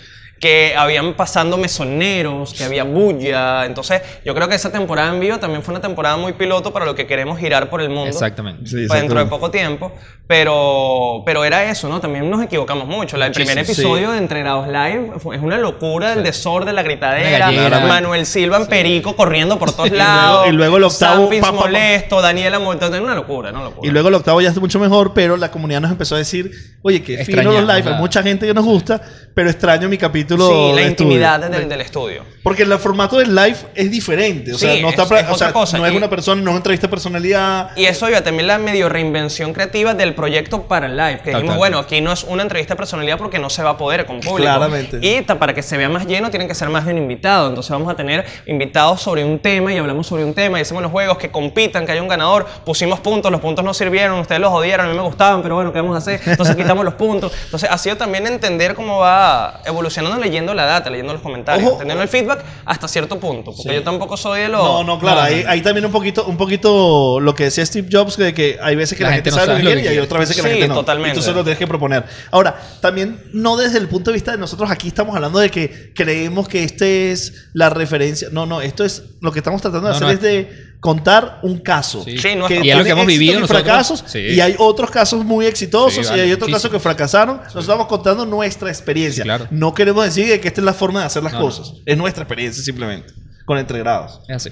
que habían pasando mesoneros, que había bulla. Entonces, yo creo que esa temporada en vivo también fue una temporada muy piloto para lo que queremos girar por el mundo. Exactamente. Pues dentro de poco tiempo. Pero, pero era eso, ¿no? También nos equivocamos mucho. el primer episodio de Entrenados Live es una locura, el desorden, la gritadera. Manuel Silva en perico corriendo por todos [LAUGHS] lados. y luego el octavo. Pa, molesto, Daniela Es una locura, ¿no? Locura. Y luego el octavo ya está mucho mejor, pero la comunidad nos empezó a decir, oye, que fino los live, hay mucha gente que nos gusta, pero extraño mi capítulo Sí, la intimidad del, estudio. Porque el formato del live es diferente. O sea, no, está es, no es una persona, no es una entrevista de personalidad. Y eso iba también la medio reinvención creativa del proyecto para el live. Que dijimos, bueno, aquí no es una entrevista de personalidad porque no se va a poder con público. Claramente. Y para que se vea más lleno, tienen que ser más de un invitado. Entonces vamos a tener invitados sobre un tema y hablamos sobre un tema y hacemos los juegos que compitan, que haya un ganador. Pusimos puntos, los puntos no sirvieron, ustedes los odiaron, a mí me gustaban, pero bueno, ¿qué vamos a hacer? Entonces [LAUGHS] quitamos los puntos. Entonces ha sido también entender cómo va evolucionando leyendo la data, leyendo los comentarios, teniendo el feedback hasta cierto punto. Porque yo tampoco soy de los. No, no, claro. ahí, también un poquito, un poquito lo que decía Steve Jobs, de que hay veces que la, gente, sabe lo que quiere y hay otras veces que la gente no. totalmente. Y tú solo tienes que proponer. Ahora, también no desde el punto de vista de nosotros aquí estamos hablando de que creemos que este es la referencia. No, no, esto es lo que estamos tratando de hacer es de contar un caso. Sí. que y es lo que hemos vivido. Y fracasos. Y hay otros casos muy exitosos y hay otros casos que fracasaron. Nosotros estamos contando nuestra experiencia. No queremos decir que esta es la forma de hacer las cosas. Es nuestra experiencia simplemente. Con entregrados. Es así.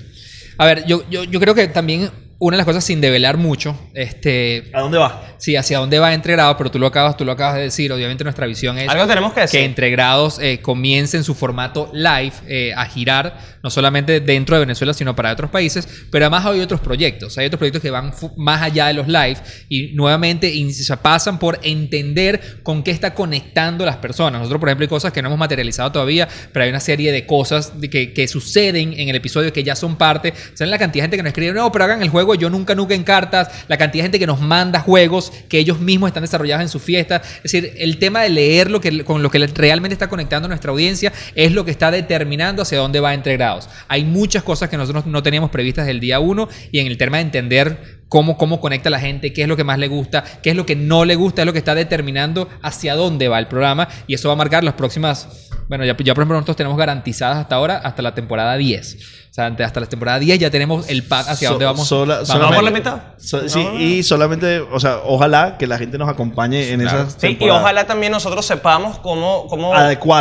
A ver, yo, yo, yo creo que también una de las cosas sin develar mucho, este... ¿A dónde va? Sí, hacia dónde va Entregrados, pero tú lo acabas, tú lo acabas de decir. Obviamente nuestra visión es... Algo tenemos que decir. Que Entregrados eh, comience en su formato live eh, a girar, no solamente dentro de Venezuela, sino para otros países, pero además hay otros proyectos. Hay otros proyectos que van más allá de los live y nuevamente se pasan por entender con qué está conectando las personas. Nosotros, por ejemplo, hay cosas que no hemos materializado todavía, pero hay una serie de cosas que, que suceden en el episodio que ya son parte. ¿Saben la cantidad de gente que nos escribe? No, pero hagan el juego yo Nunca Nunca en cartas, la cantidad de gente que nos manda juegos que ellos mismos están desarrollados en su fiesta. Es decir, el tema de leer lo que, con lo que realmente está conectando nuestra audiencia es lo que está determinando hacia dónde va entre grados. Hay muchas cosas que nosotros no teníamos previstas del día uno y en el tema de entender cómo, cómo conecta la gente, qué es lo que más le gusta, qué es lo que no le gusta, es lo que está determinando hacia dónde va el programa y eso va a marcar las próximas, bueno, ya, ya por ejemplo nosotros tenemos garantizadas hasta ahora hasta la temporada 10 sea, hasta la temporada 10 ya tenemos el pack hacia dónde vamos. vamos por la mitad. sí, y solamente, o sea, ojalá que la gente nos acompañe en esas Sí, y ojalá también nosotros sepamos cómo, cómo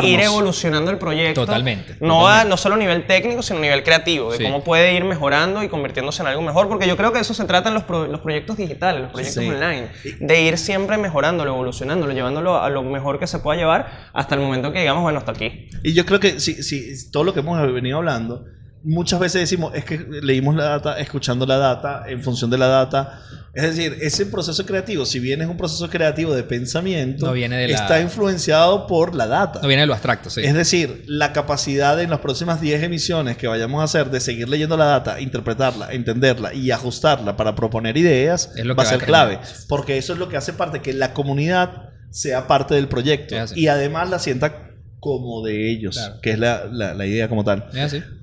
ir evolucionando el proyecto. Totalmente. No, no solo a nivel técnico, sino a nivel creativo, de cómo puede ir mejorando y convirtiéndose en algo mejor, porque yo creo que eso se trata en los, los proyectos digitales, los proyectos online, de ir siempre mejorándolo, evolucionándolo, llevándolo a lo mejor que se pueda llevar hasta el momento que digamos, bueno, hasta aquí. Y yo creo que si, si todo lo que hemos venido hablando muchas veces decimos, es que leímos la data, escuchando la data, en función de la data. Es decir, ese proceso creativo, si bien es un proceso creativo de pensamiento, está influenciado por la data. No viene de lo abstracto, sí. Es decir, la capacidad en las próximas 10 emisiones que vayamos a hacer de seguir leyendo la data, interpretarla, entenderla y ajustarla para proponer ideas, va a ser clave. Porque eso es lo que hace parte, que la comunidad sea parte del proyecto y además la sienta como de ellos, que es la, idea como tal.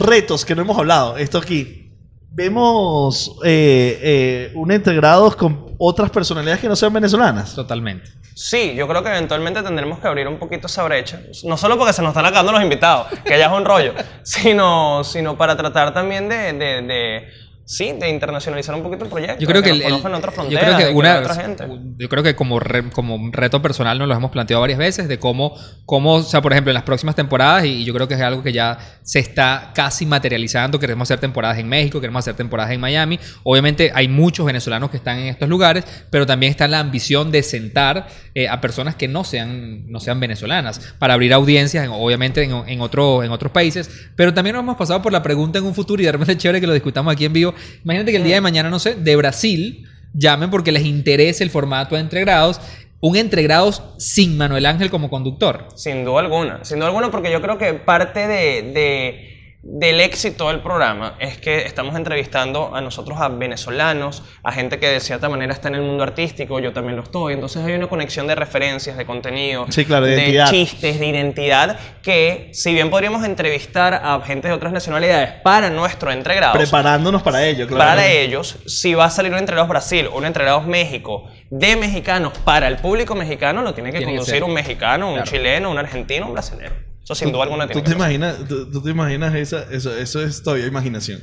Retos que no hemos hablado, esto aquí. vemos eh, eh, un integrados con otras personalidades que no sean venezolanas. Totalmente. Sí, yo creo que eventualmente tendremos que abrir un poquito esa brecha. No solo porque se nos están acabando los invitados, que ya es un rollo, [LAUGHS] sino, sino para tratar también de, de sí, de internacionalizar un poquito el proyecto. Yo creo que, el, en otras yo creo que una, otra gente. yo creo que como, como reto personal nos lo hemos planteado varias veces de cómo, cómo, o sea, por ejemplo, en las próximas temporadas y yo creo que es algo que ya se está casi materializando, queremos hacer temporadas en México, queremos hacer temporadas en Miami. Obviamente hay muchos venezolanos que están en estos lugares, pero también está la ambición de sentar eh, a personas que no sean, no sean venezolanas para abrir audiencias, obviamente en, en, otro, en otros países, pero también nos hemos pasado por la pregunta en un futuro y de repente es chévere que lo discutamos aquí en vivo Imagínate que el día de mañana, no sé, de Brasil llamen porque les interese el formato de entregrados. Un entregrados sin Manuel Ángel como conductor. Sin duda alguna, sin duda alguna, porque yo creo que parte de del éxito del programa es que estamos entrevistando a nosotros a venezolanos, a gente que de cierta manera está en el mundo artístico, yo también lo estoy, entonces hay una conexión de referencias, de contenido, de, chistes, de identidad, que si bien podríamos entrevistar a gente de otras nacionalidades para nuestro entregrado, preparándonos para ello, claro. Para ellos, si va a salir un entregrados Brasil o un entregrados México de mexicanos para el público mexicano, lo tiene que conducir un mexicano, un chileno, un argentino, un brasileño. Eso sin duda alguna tiene ¿tú te, imaginas, tú, te imaginas esa, eso, eso es todavía imaginación.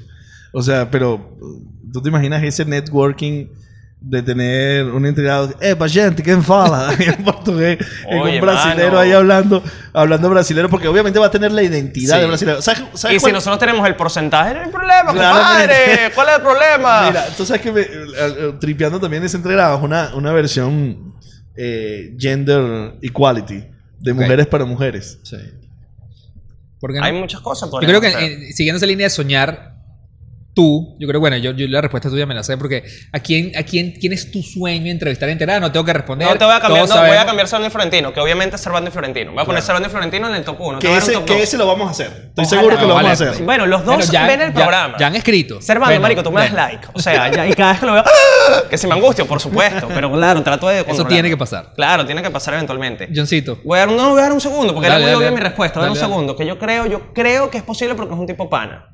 O sea, pero tú te imaginas ese networking de tener un integrado, eh, gente, ¿quién fala? [LAUGHS] en portugués, en un brasilero ahí hablando, hablando brasilero, porque obviamente va a tener la identidad de brasilero. ¿Sabes, y si nosotros tenemos el porcentaje, no hay problema, compadre. ¿Cuál es el problema? Mira, tú sabes que me, tripeando también ese es una, una versión eh, gender equality, de mujeres para mujeres. Sí. Hay muchas cosas por Yo creo que siguiendo esa línea de soñar, tú, yo creo, bueno, yo, yo, la respuesta tuya me la sé porque ¿a quién, a quién, quién es tu sueño entrevistar enterada? No tengo que responder. No, te voy a cambiar, no, voy a cambiar Servando y Florentino, que obviamente es Servando y Florentino. Voy a poner Servando y Florentino en el top 1. Que, ese, que ese lo vamos a hacer. Estoy seguro que lo vamos a hacer. Bueno, los dos ven el programa. Ya, han escrito. Servando, marico, tú me das like. O sea, ya, y cada vez que lo veo, que se me angustio, por supuesto. Pero claro, trato de Eso tiene que pasar. Claro, tiene que pasar eventualmente. Johncito. Voy a dar, no, voy a dar un segundo, porque era muy obvia mi respuesta. Voy a dar un segundo, que yo creo, yo creo que es posible porque es un tipo pana.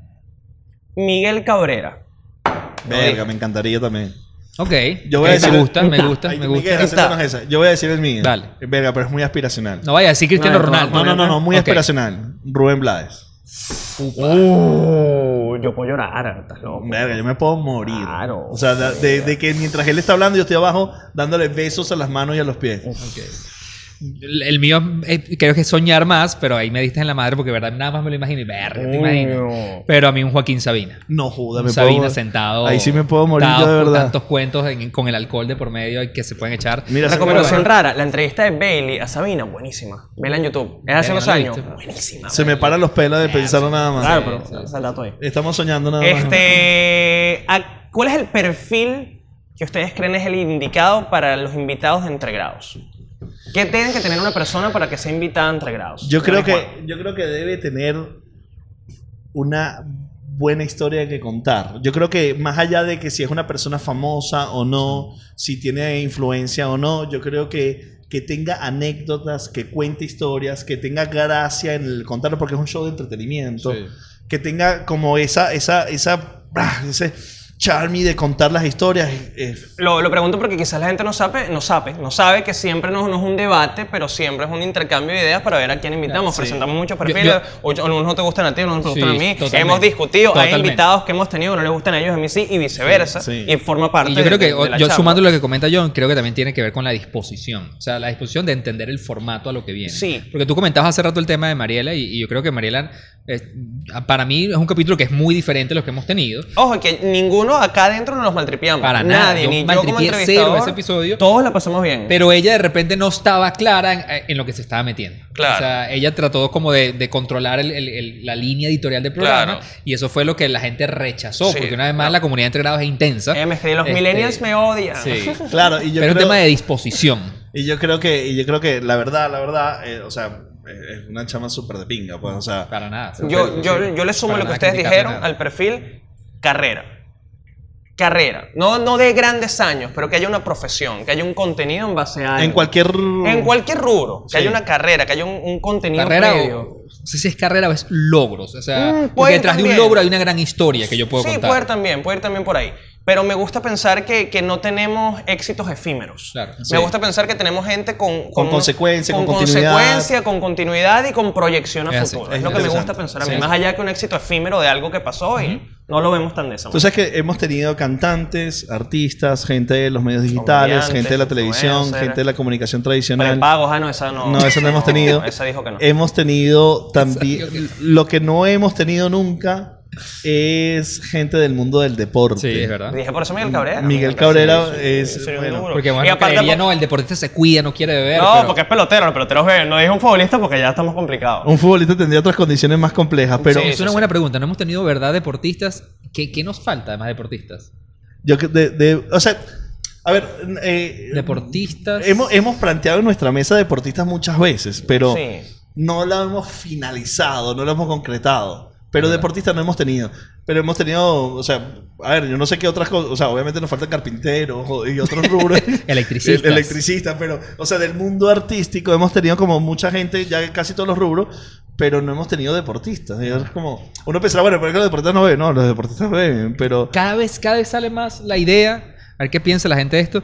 Miguel Cabrera. Verga, me encantaría también. Ok. Yo voy a decir, me gusta, me gusta, me gusta. Yo voy a decir el mío. Dale. Verga, pero es muy aspiracional. No vaya a decir Cristiano Ronaldo. No, no, no, no, muy aspiracional. Rubén Blades. Uh, yo puedo llorar, estás loco. Verga, yo me puedo morir. Claro. O sea, de, de, que mientras él está hablando, yo estoy abajo dándole besos a las manos y a los pies. Ok. El mío eh, creo que es soñar más, pero ahí me diste en la madre porque verdad nada más me lo imagino y verga, te imagino. Pero a mí un Joaquín Sabina. No joda, me Sabina sentado. Ahí sí me puedo morir yo de verdad. tantos cuentos con el alcohol de por medio que se pueden echar. Mira, recomendación rara, la entrevista de Bailey a Sabina, buenísima. Vela en YouTube. Es hace unos años. Buenísima. Se me paran los pelos de pensarlo nada más. Claro, pero dato ahí. Estamos soñando nada más. Este, ¿cuál es el perfil que ustedes creen es el indicado para los invitados de entregrados? ¿Qué tiene que tener una persona para que sea invitada entre grados? Yo creo, que, yo creo que debe tener una buena historia que contar. Yo creo que más allá de que si es una persona famosa o no, si tiene influencia o no, yo creo que, que tenga anécdotas, que cuente historias, que tenga gracia en el contarlo, porque es un show de entretenimiento. Que tenga como esa, esa, esa, ese, charmy de contar las historias. Lo, lo, pregunto porque quizás la gente no sabe, no sabe, no sabe que siempre no, es un debate, pero siempre es un intercambio de ideas para ver a quién invitamos. Presentamos muchos perfiles, o, unos no te gustan a ti, unos no te gustan a mí. Hemos discutido, hay invitados que hemos tenido que no les gustan a ellos, a mí sí, y viceversa. Y forma parte yo creo que, yo sumando lo que comenta John, creo que también tiene que ver con la disposición. O sea, la disposición de entender el formato a lo que viene. Sí. Porque tú comentabas hace rato el tema de Mariela y, yo creo que Mariela, para mí es un capítulo que es muy diferente a los que hemos tenido. Ojo, que ninguno acá adentro no nos maltripiamos. Para Nadie, yo ni yo como cero ese episodio. Todos la pasamos bien. Pero ella de repente no estaba clara en, lo que se estaba metiendo. Claro. O sea, ella trató como de, controlar la línea editorial del programa. Y eso fue lo que la gente rechazó. porque una vez más la comunidad entre grados es intensa. Eh, los este, millennials me odian. Sí. [LAUGHS] claro. Y yo Pero es un tema de disposición. Y yo creo que, y yo creo que la verdad, la verdad, eh, o sea, es una chama súper de pinga, pues, o sea. Para nada. Yo, yo, yo le sumo lo que ustedes dijeron al perfil carrera carrera, no, no de grandes años, pero que haya una profesión, que haya un contenido en base a... En cualquier... En cualquier rubro, que haya una carrera, que haya un, contenido carrera previo. no sé si es carrera o es logros. O sea, mm, porque detrás de un logro hay una gran historia que yo puedo contar. Sí, puede ir también, puede ir también por ahí. Pero me gusta pensar que, que no tenemos éxitos efímeros. me gusta pensar que tenemos gente con... Con, consecuencia, con, con consecuencia, con continuidad y con proyección a futuro. Es, lo que me gusta pensar a mí. Más allá que un éxito efímero de algo que pasó y no lo vemos tan de esa manera. Sabes que hemos tenido cantantes, artistas, gente de los medios digitales, gente de la televisión, gente de la comunicación tradicional. Pagos, ah, no, esa no. No, esa no hemos [LAUGHS] tenido. esa dijo que no. Hemos tenido también... Lo que no hemos tenido nunca es gente del mundo del deporte. Sí, es verdad. Dije por eso Miguel Cabrera. Miguel Cabrera es. porque bueno, y aparte, no, el deportista se cuida, no quiere beber. No, porque es pelotero, el pelotero bebe. No dije un futbolista porque ya estamos complicados. Un futbolista tendría otras condiciones más complejas, pero. es una buena pregunta. No hemos tenido, ¿verdad, deportistas? ¿Qué, qué nos falta además deportistas? Yo de, de o sea, a ver, eh, deportistas. Hemos, hemos planteado en nuestra mesa deportistas muchas veces, pero no la hemos finalizado, no lo hemos concretado. Pero deportistas no hemos tenido. Pero hemos tenido, o sea, a ver, yo no sé qué otras cosas, o sea, obviamente nos faltan carpinteros y otros rubros. [LAUGHS] electricistas. electricistas, pero, o sea, del mundo artístico hemos tenido como mucha gente, ya casi todos los rubros, pero no hemos tenido deportistas. es como, uno pensaba, bueno, pero es que los deportistas no ven, no, los deportistas ven, pero... Cada vez, cada vez sale más la idea, a ver qué piensa la gente de esto,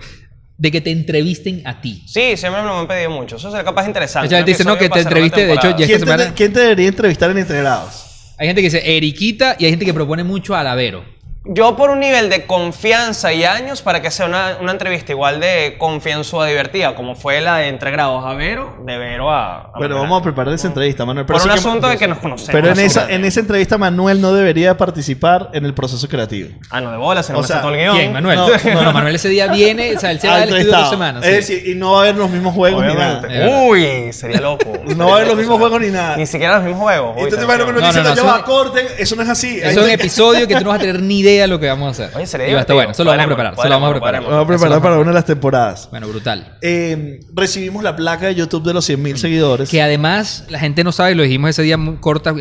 de que te entrevisten a ti. Sí, siempre me lo han pedido mucho. Eso es capaz interesante. Ya dice, no, que te entreviste, de hecho, ya ¿Quién, te, ¿Quién te debería entrevistar en Integrados? Hay gente que dice Eriquita y hay gente que propone mucho a Lavero. Yo por un nivel de confianza y años para que sea una, una entrevista igual de confianzuda divertida, como fue la de Entre Grados a Vero, de Vero a... Pero vamos a preparar esa entrevista, Manuel. Pero por un asunto de que nos conocemos. Pero en esa, en esa entrevista Manuel no debería participar en el proceso creativo. Ah, no, de bola, se nos o el guion. ¿Quién, Manuel? No, no, [LAUGHS] Manuel ese día viene, o sea, él se va del estudio dos semanas. Es decir, y no va a haber los mismos juegos ni nada. Uy, sería loco. [LAUGHS] no va a haber los mismos juegos ni nada. Ni siquiera los mismos juegos. Entonces, bueno, pero no, no, no, corten, eso no es así. Es un episodio que tú no vas a tener ni idea [LAUGHS] de lo que vamos a hacer. Oye, sería está bueno, eso lo vamos a preparar. Eso lo vamos a preparar. Vamos a preparar para una de las temporadas. Bueno, brutal. Eh, recibimos la placa de YouTube de los 100.000 seguidores. Que además la gente no sabe, lo dijimos ese día muy, corta,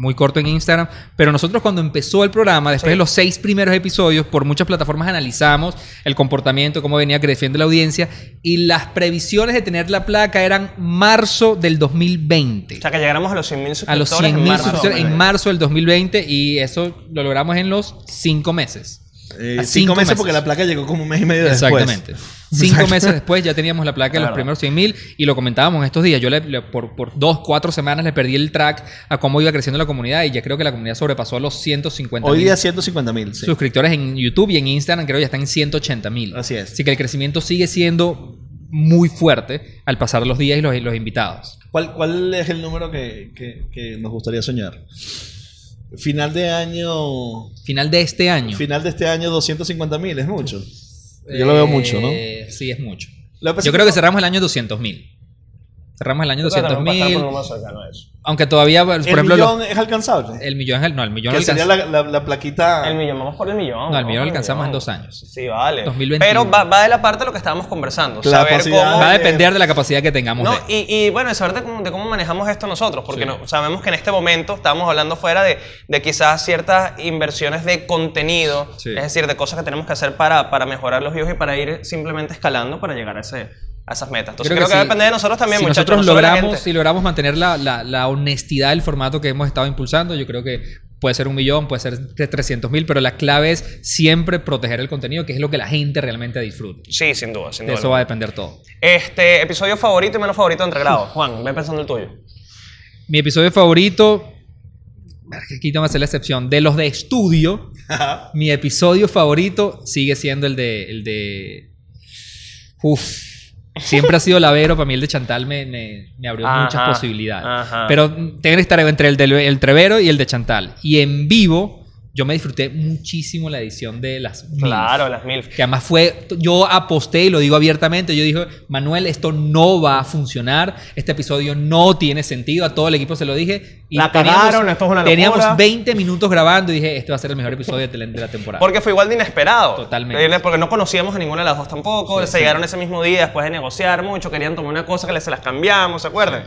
muy corto en Instagram, pero nosotros cuando empezó el programa, después de los seis primeros episodios, por muchas plataformas analizamos el comportamiento, cómo venía creciendo la audiencia y las previsiones de tener la placa eran marzo del 2020. O sea, que llegáramos a los 100.000 suscriptores. A los 100.000 suscriptores en marzo del 2020 y eso lo logramos en los cinco meses. Eh, cinco, meses, porque la placa llegó como un mes y medio después. Exactamente. Cinco meses después ya teníamos la placa de los primeros 100 mil y lo comentábamos estos días. Yo por, por, dos, cuatro semanas le perdí el track a cómo iba creciendo la comunidad y ya creo que la comunidad sobrepasó los 150 Hoy día 150 mil. Suscriptores en YouTube y en Instagram creo que ya están en 180 mil. Así es. Así que el crecimiento sigue siendo muy fuerte al pasar los días y los, los invitados. ¿Cuál, ¿Cuál, es el número que, que, que nos gustaría soñar? Final de año. Final de este año. Final de este año, 250 mil, es mucho. Yo lo veo mucho, ¿no? Eh, sí, es mucho. Yo creo que cerramos el año 200 mil. Cerramos el año 200 mil. Aunque todavía, por ¿El millón es alcanzable? El millón es no, el millón ¿Qué sería la, la, plaquita? El millón, vamos por el millón. No, el millón lo alcanzamos en dos años. Sí, vale. Pero va, va, de la parte de lo que estábamos conversando. Saber cómo, va a depender de la capacidad que tengamos. No, y, y, bueno, saber de cómo, de cómo, manejamos esto nosotros. Porque no, sabemos que en este momento estamos hablando fuera de, de quizás ciertas inversiones de contenido. Es decir, de cosas que tenemos que hacer para, para mejorar los views y para ir simplemente escalando para llegar a ese a esas metas. Entonces creo, que, depende de nosotros también, si Nosotros logramos, si logramos mantener la, la, honestidad del formato que hemos estado impulsando, yo creo que puede ser un millón, puede ser 300 mil, pero la clave es siempre proteger el contenido, que es lo que la gente realmente disfruta. Sí, sin duda, sin duda. De eso va a depender todo. Este, episodio favorito y menos favorito entre grados. [LAUGHS] Juan, ven pensando el tuyo. Mi episodio favorito, aquí tengo que hacer la excepción, de los de estudio, [LAUGHS] mi episodio favorito sigue siendo el de... El de uf, Siempre ha sido lavero, para mí el de Chantal me, me, abrió muchas posibilidades. Pero tengo que estar entre el, del, el Trevero y el de Chantal. Y en vivo, yo me disfruté muchísimo la edición de las MILF. Claro, las MILF. Que además fue, yo aposté y lo digo abiertamente, yo dije, Manuel, esto no va a funcionar, este episodio no tiene sentido, a todo el equipo se lo dije. Y la cagaron, esto es una Teníamos 20 minutos grabando y dije, este va a ser el mejor episodio de, la temporada. Porque fue igual de inesperado. Totalmente. Porque no conocíamos a ninguna de las dos tampoco, se llegaron ese mismo día después de negociar mucho, querían tomar una cosa que les se las cambiamos, ¿se acuerdan?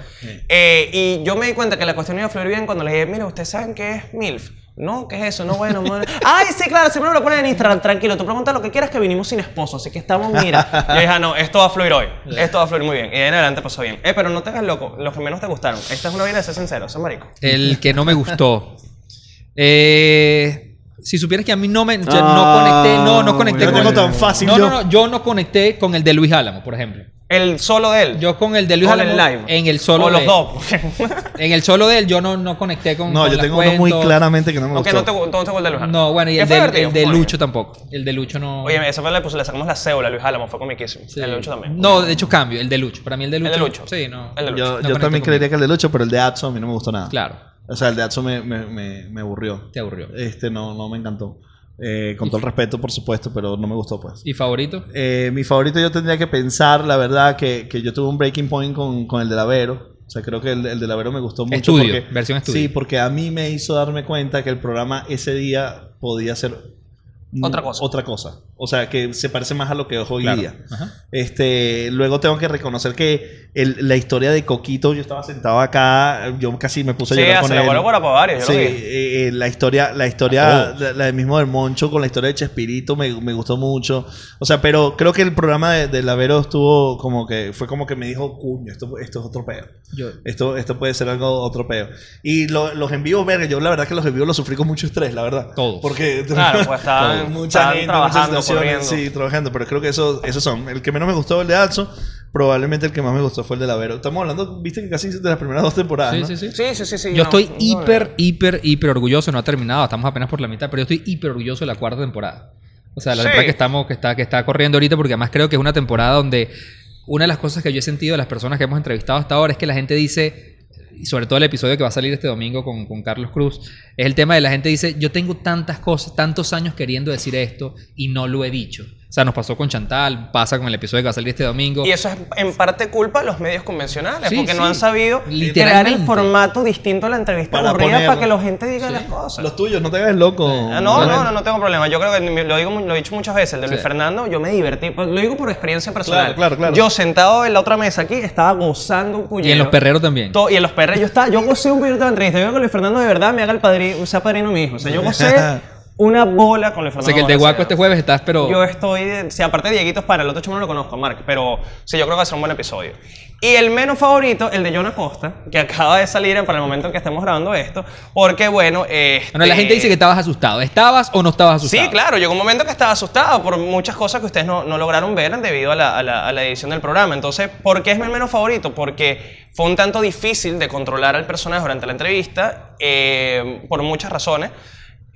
Eh, y yo me di cuenta que la cuestión iba a fluir bien cuando les dije, mira, ¿ustedes saben qué es MILF? No, ¿qué es eso? No, bueno, bueno. Ay, sí, claro, siempre me lo ponen en Instagram. Tranquilo, tú preguntas lo que quieras que vinimos sin esposo, así que estamos, mira. Yo dije, ah, no, esto va a fluir hoy. Esto va a fluir muy bien. Y de en adelante pasó bien. Eh, pero no te hagas loco, los que menos te gustaron. Esta es una vida de ser sincero, son marico. El que no me gustó. eh, si supieras que a mí no me. yo no conecté, no, no conecté Yo con tengo el- tan fácil No, yo. no, no, yo no conecté con el de Luis Álamo, por ejemplo. El solo de él. Yo con el de Luis el live. En el solo O los dos. [LAUGHS] En el solo de él, yo no, no conecté con. No, con yo las tengo uno muy cuentos. claramente que no me Ok, gustó. no te, gu- no te gustó el de Luis Álamo. No, bueno, y Que el fue de, divertido, el de Lucho tampoco. El de Lucho no. Oye, esa fue la pues, le sacamos la cédula a Luis Álamo, fue comiquísimo. Sí. El de Lucho también. No, de hecho cambio, el de Lucho. Para mí el de El Lucho. de Lucho. Sí, no. El de Lucho. Yo, No yo también conmigo. creería que el de Lucho, pero el de Adso a mí no me gustó nada. Claro, O sea, el de Adso me, me, me, me aburrió. te aburrió. Este no, no me encantó. Eh, con todo el respeto, por supuesto, pero no me gustó, pues. ¿Y favorito? Eh, mi favorito yo tendría que pensar, la verdad, que, que yo tuve un breaking point con, con el de Lavero. O sea, creo que el, el de Lavero me gustó mucho. Estudio, porque, versión estudio. Sí, porque a mí me hizo darme cuenta que el programa ese día podía ser Otra cosa. Otra cosa. O sea, que se parece más a lo que es hoy Claro. día. Ajá. Este, luego tengo que reconocer que el- la historia de Coquito, yo estaba sentado acá, yo casi me puse a Sí, llorar con se él. por varios, Sí, eh, eh, la historia, la historia, la, la del mismo del Moncho con la historia de Chespirito me, me gustó mucho. O sea, pero creo que el programa de, de Lavero estuvo como que, fue como que me dijo, cuño, esto, esto es otro peo. Yo, Esto, esto puede ser algo otro peo. Y lo- los envíos, verga, yo la verdad que los envíos los sufrí con mucho estrés, la verdad. Todos. Porque Claro, pues [LAUGHS] estaban, mucha estaban gente, trabajando, corriendo. sí, trabajando, pero creo que eso, esos son. El que menos me gustó fue el de Adso, probablemente el que más me gustó fue el de Lavero. Estamos hablando, viste que casi de las primeras dos temporadas, sí, ¿no? sí, sí, Sí, sí, sí, sí. Yo no, estoy no, hiper, no. hiper, hiper orgulloso. No ha terminado, estamos apenas por la mitad, pero yo estoy hiper orgulloso de la cuarta temporada. O sea, la Sí. temporada que estamos, que está, que está corriendo ahorita, porque además creo que es una temporada donde una de las cosas que yo he sentido de las personas que hemos entrevistado hasta ahora es que la gente dice, y sobre todo el episodio que va a salir este domingo con, con Carlos Cruz, es el tema de la gente dice, yo tengo tantas cosas, tantos años queriendo decir esto y no lo he dicho. O sea, nos pasó con Chantal, pasa con el episodio que va a salir este domingo. Y eso es en parte culpa de los medios convencionales, Sí, porque no han sabido crear el formato distinto a la entrevista Para aburrida poner- para que la gente diga las cosas. Los tuyos, no te hagas loco. Ah, No, no, no, no tengo problema. Yo creo que lo, digo, lo he dicho muchas veces. El de Luis. Fernando, yo me divertí. Pues, Lo digo por experiencia personal. Claro, claro, claro. Yo sentado en la otra mesa aquí estaba gozando un puñero. y en los perreros también. Y en los perros yo estaba, yo gocé un puñero de la entrevista. Yo creo que Luis Fernando de verdad me haga el padrino, sea padrino mi hijo. O sea, yo gocé [LAUGHS] una bola con O Fernando. sea, que el de. Guaco este jueves estás, pero... Yo estoy, de- sí, aparte de Dieguito es para el otro chamo no lo conozco, Mark, pero sí, yo creo que va a ser un buen episodio. Y el menos favorito, el de John Acosta, que acaba de salir para el momento en que estemos grabando esto, porque bueno, este... Bueno, la gente dice que estabas asustado. ¿Estabas o no estabas asustado? Sí, claro, llegó un momento que estaba asustado por muchas cosas que ustedes no, no lograron ver debido a la, a la- a la edición del programa. Entonces, ¿por qué es mi menos favorito? Porque fue un tanto difícil de controlar al personaje durante la entrevista, eh, por muchas razones.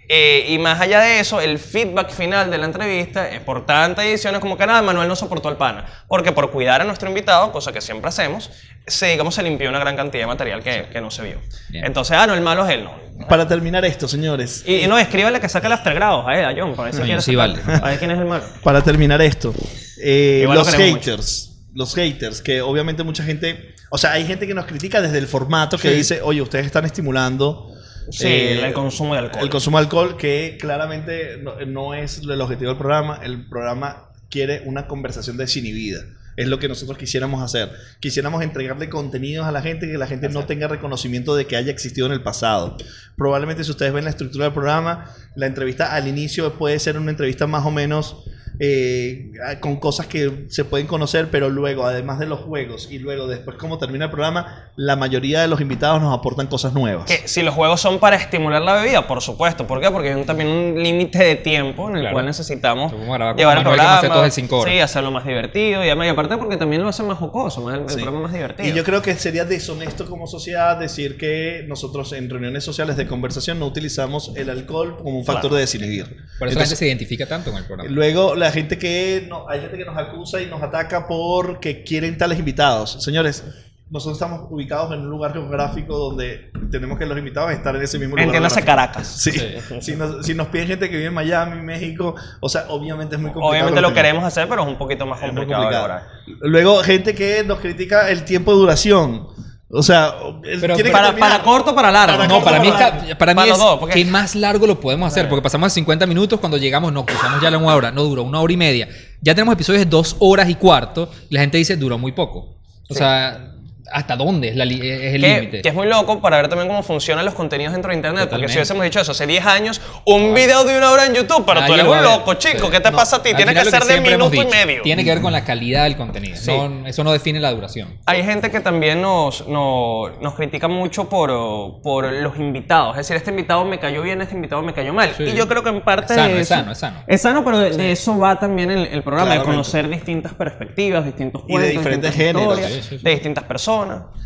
Eh, y más allá de eso, el feedback final de la entrevista, eh, por tantas ediciones como que nada, Manuel no soportó al pana. Porque por cuidar a nuestro invitado, cosa que siempre hacemos, se, digamos, se limpió una gran cantidad de material que, que no se vio. Bien. Entonces, ah, no, el malo es él, no. Para terminar esto, señores. Y, y no, escríbele que saque el after grados a él, a John, para ver si quiere sí, vale. A ver quién es el malo. Para terminar esto, eh, los haters, los haters, que obviamente mucha gente, o sea, hay gente que nos critica desde el formato que Sí. dice, oye, ustedes están estimulando Sí, eh, el consumo de alcohol. el consumo de alcohol, que claramente no, no es el objetivo del programa. El programa quiere una conversación desinhibida. Es lo que nosotros quisiéramos hacer. Quisiéramos entregarle contenidos a la gente que la gente no tenga reconocimiento de que haya existido en el pasado. Probablemente si ustedes ven la estructura del programa, la entrevista al inicio puede ser una entrevista más o menos eh, con cosas que se pueden conocer, pero luego, además de los juegos y luego después cómo termina el programa, la mayoría de los invitados nos aportan cosas nuevas. Que si los juegos son para estimular la bebida, por supuesto. ¿Por qué? Porque hay un- también un límite de tiempo en el Claro. cual necesitamos llevar el programa. hacer todos de cinco horas. Sí, hacerlo más divertido y además, y aparte porque también lo hace más jocoso, más el, Sí. programa más divertido. Y yo creo que sería deshonesto como sociedad decir que nosotros en reuniones sociales de conversación no utilizamos el alcohol como un factor de desinhibir. Por eso la Entonces, gente se identifica tanto con el programa. Luego la gente que no, hay gente que nos acusa y nos ataca porque quieren tales invitados. Señores, nosotros estamos ubicados en un lugar geográfico donde tenemos que los invitados estar en ese mismo lugar. Entiéndase. Caracas. Sí. Si, nos, si nos piden gente que vive en Miami, México, o sea, obviamente es muy complicado. Obviamente lo que queremos hacer, pero es un poquito más complicado. complicado. lograr. Luego, gente que nos critica el tiempo de duración. O sea, Pero- tiene que Para, para corto, para largo. Para No, corto, para mí, para está- para mí Para es los dos, porque- que más largo lo podemos hacer, porque pasamos de 50 minutos cuando llegamos, no, cruzamos ya la una hora, no duró una hora y media. Ya tenemos episodios de dos horas y cuarto, y la gente dice, duró muy poco. O sea, hasta dónde es, la es el límite. Que es muy loco para ver también cómo funcionan los contenidos dentro de Internet. Porque si hubiésemos dicho eso hace 10 años, un video de una hora en YouTube, pero tú eres un loco, chico. ¿Qué te pasa a ti? Tiene que ser de minuto y medio. Tiene que ver con la calidad del contenido. eso no define la duración. Hay gente que también nos, nos, critica mucho por, por los invitados. Es decir, este invitado me cayó bien, este invitado me cayó mal. Y yo creo que en parte. Es sano, es sano, es sano. Es sano, pero de, eso va también el, programa, de conocer distintas perspectivas, distintos puntos. de diferentes géneros. de distintas personas.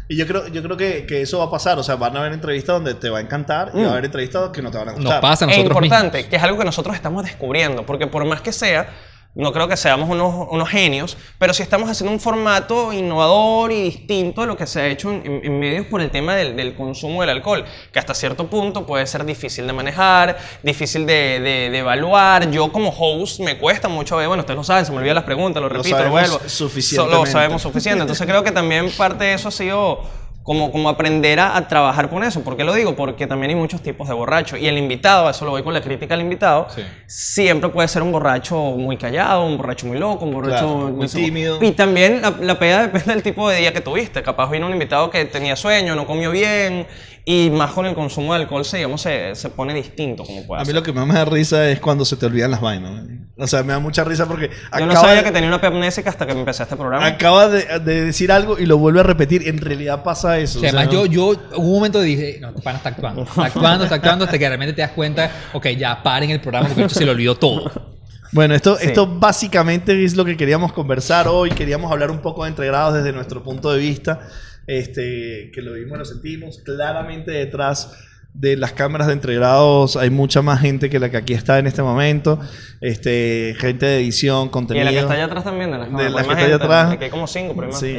Y yo creo, yo creo que, que, eso va a pasar. O sea, van a haber entrevistas donde te va a encantar y va a mm. haber entrevistas que no te van a gustar. Nos pasa a nosotros Es importante, que es algo que nosotros estamos descubriendo. Porque por más que sea no creo que seamos unos, unos, genios, pero sí estamos haciendo un formato innovador y distinto de lo que se ha hecho en, medios por el tema del, del, consumo del alcohol, que hasta cierto punto puede ser difícil de manejar, difícil de, de, evaluar. Yo como host me cuesta mucho ver, bueno, ustedes lo saben, se me olvidan las preguntas, lo repito, lo, vuelvo. Suficientemente. Lo sabemos suficiente. Entonces creo que también parte de eso ha sido como, como aprender a, trabajar con eso. ¿Por qué lo digo? Porque también hay muchos tipos de borrachos. Y el invitado, eso lo voy con la crítica al invitado, siempre puede ser un borracho muy callado, un borracho muy loco, un borracho muy tímido. Y también la, la peda depende del tipo de día que tuviste. Capaz vino un invitado que tenía sueño, no comió bien, y más con el consumo de alcohol se, digamos, se, se pone distinto como puede A mí lo que más me da risa es cuando se te olvidan las vainas. O sea, me da mucha risa porque... Yo no sabía que tenía una amnésica hasta que empecé este programa. Acaba de, de, decir algo y lo vuelve a repetir. En realidad pasa eso. O sea, además yo, yo hubo un momento dije, no, este pana está actuando. Está actuando, está actuando hasta que realmente te das cuenta, ok, ya paren el programa porque esto se le olvidó todo. Bueno, esto, esto básicamente es lo que queríamos conversar hoy. Queríamos hablar un poco de entregrados desde nuestro punto de vista este, que lo vimos, lo sentimos. Claramente detrás de las cámaras de entregrados hay mucha más gente que la que aquí está en este momento. Este, gente de edición, contenido. Y la que está allá atrás también, de las de la que está allá atrás. Que hay como cinco, pero sí,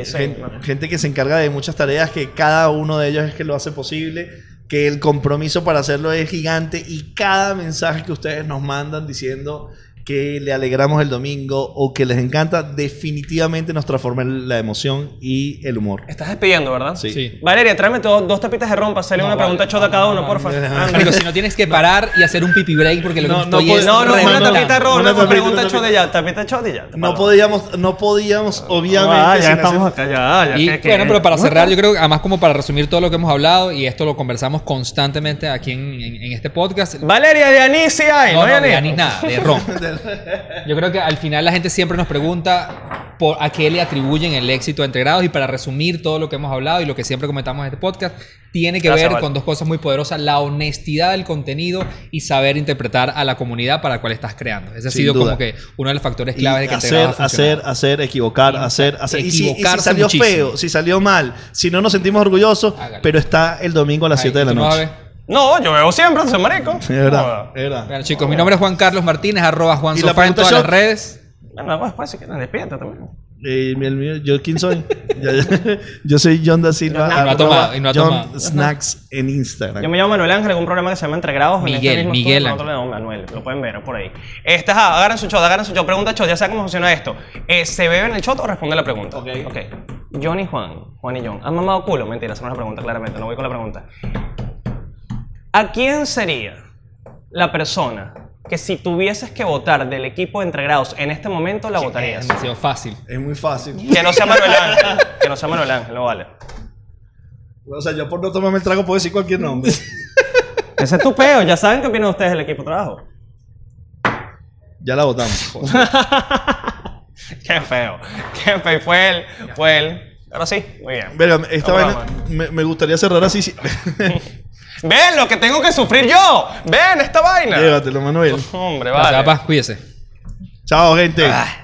gente, que se encarga de muchas tareas que cada uno de ellos es que lo hace posible que el compromiso para hacerlo es gigante y cada mensaje que ustedes nos mandan diciendo que le alegramos el domingo o que les encanta, definitivamente nos transforma la emoción y el humor. Estás despidiendo, ¿verdad? Sí. Valeria, tráeme dos tapitas de rompa, sale una pregunta chota a cada uno, por favor. Amigo, si no tienes que parar y hacer un pipi break porque lo que no, estoy no, no, una tapita de rompa, una pregunta chota ya, tapita chota y ya. No podíamos, no podíamos, obviamente. Ah, ya estamos acá, ya, ya. bueno, pero para cerrar, yo creo que además como para resumir todo lo que hemos hablado y esto lo conversamos constantemente aquí en, este podcast. Valeria, de anís sí hay, no, no, de anís nada, de ron. [LAUGHS] [LAUGHS] Yo creo que al final la gente siempre nos pregunta por a qué le atribuyen el éxito entre grados y para resumir todo lo que hemos hablado y lo que siempre comentamos en este podcast, tiene que ver con dos cosas muy poderosas, la honestidad del contenido y saber interpretar a la comunidad para la cual estás creando. Ese ha sido como que uno de los factores claves de que hacer, hacer, hacer, equivocar, hacer, hacer. Y si, salió feo, si salió mal, si no nos sentimos orgullosos, pero está el domingo a las 7 de la noche. No, yo veo siempre, soy marico. Es verdad, es verdad. Bueno, chicos, mi nombre es Juan Carlos Martínez, arroba Juan Sofá en todas las redes. Bueno, pues, pues, que despierta también. Eh, el mío, ¿Yo quién soy? [LAUGHS] yo soy John da Silva. No, ha tomado, no John Snacks en Instagram. Yo me llamo Manuel Ángel, en un programa que se llama Entre Grados. Miguel, en este Miguel. Le Manuel, lo pueden ver por ahí. Esta, ah, agarren su shot, agarren su shot. Pregunta shot, ya saben cómo funciona esto. Eh, ¿Se bebe en el shot o responde la pregunta? Ok. Ok. John y Juan, Juan y John, ¿han mamado culo? Mentira, hacemos la pregunta claramente, no voy con la pregunta. ¿A quién sería la persona que si tuvieses que votar del equipo de entregrados en este momento la votarías? Es demasiado fácil. Es muy fácil. Que no sea Manuel Ángel. Que no sea Manuel Ángel, no vale. O sea, yo por no tomarme el trago puedo decir cualquier nombre. [LAUGHS] Ese es tu peo. Ya saben qué opinan ustedes del equipo de trabajo. Ya la votamos. [LAUGHS] qué feo. Qué feo. Fue él. Fue él. Ahora sí. Muy bien. Pero esta vaina me, me, gustaría cerrar así. [LAUGHS] Ven lo que tengo que sufrir yo. Ven esta vaina. Llévatelo, Manuel. Hombre, vale. Papá, cuídese. Chao, gente. Ah.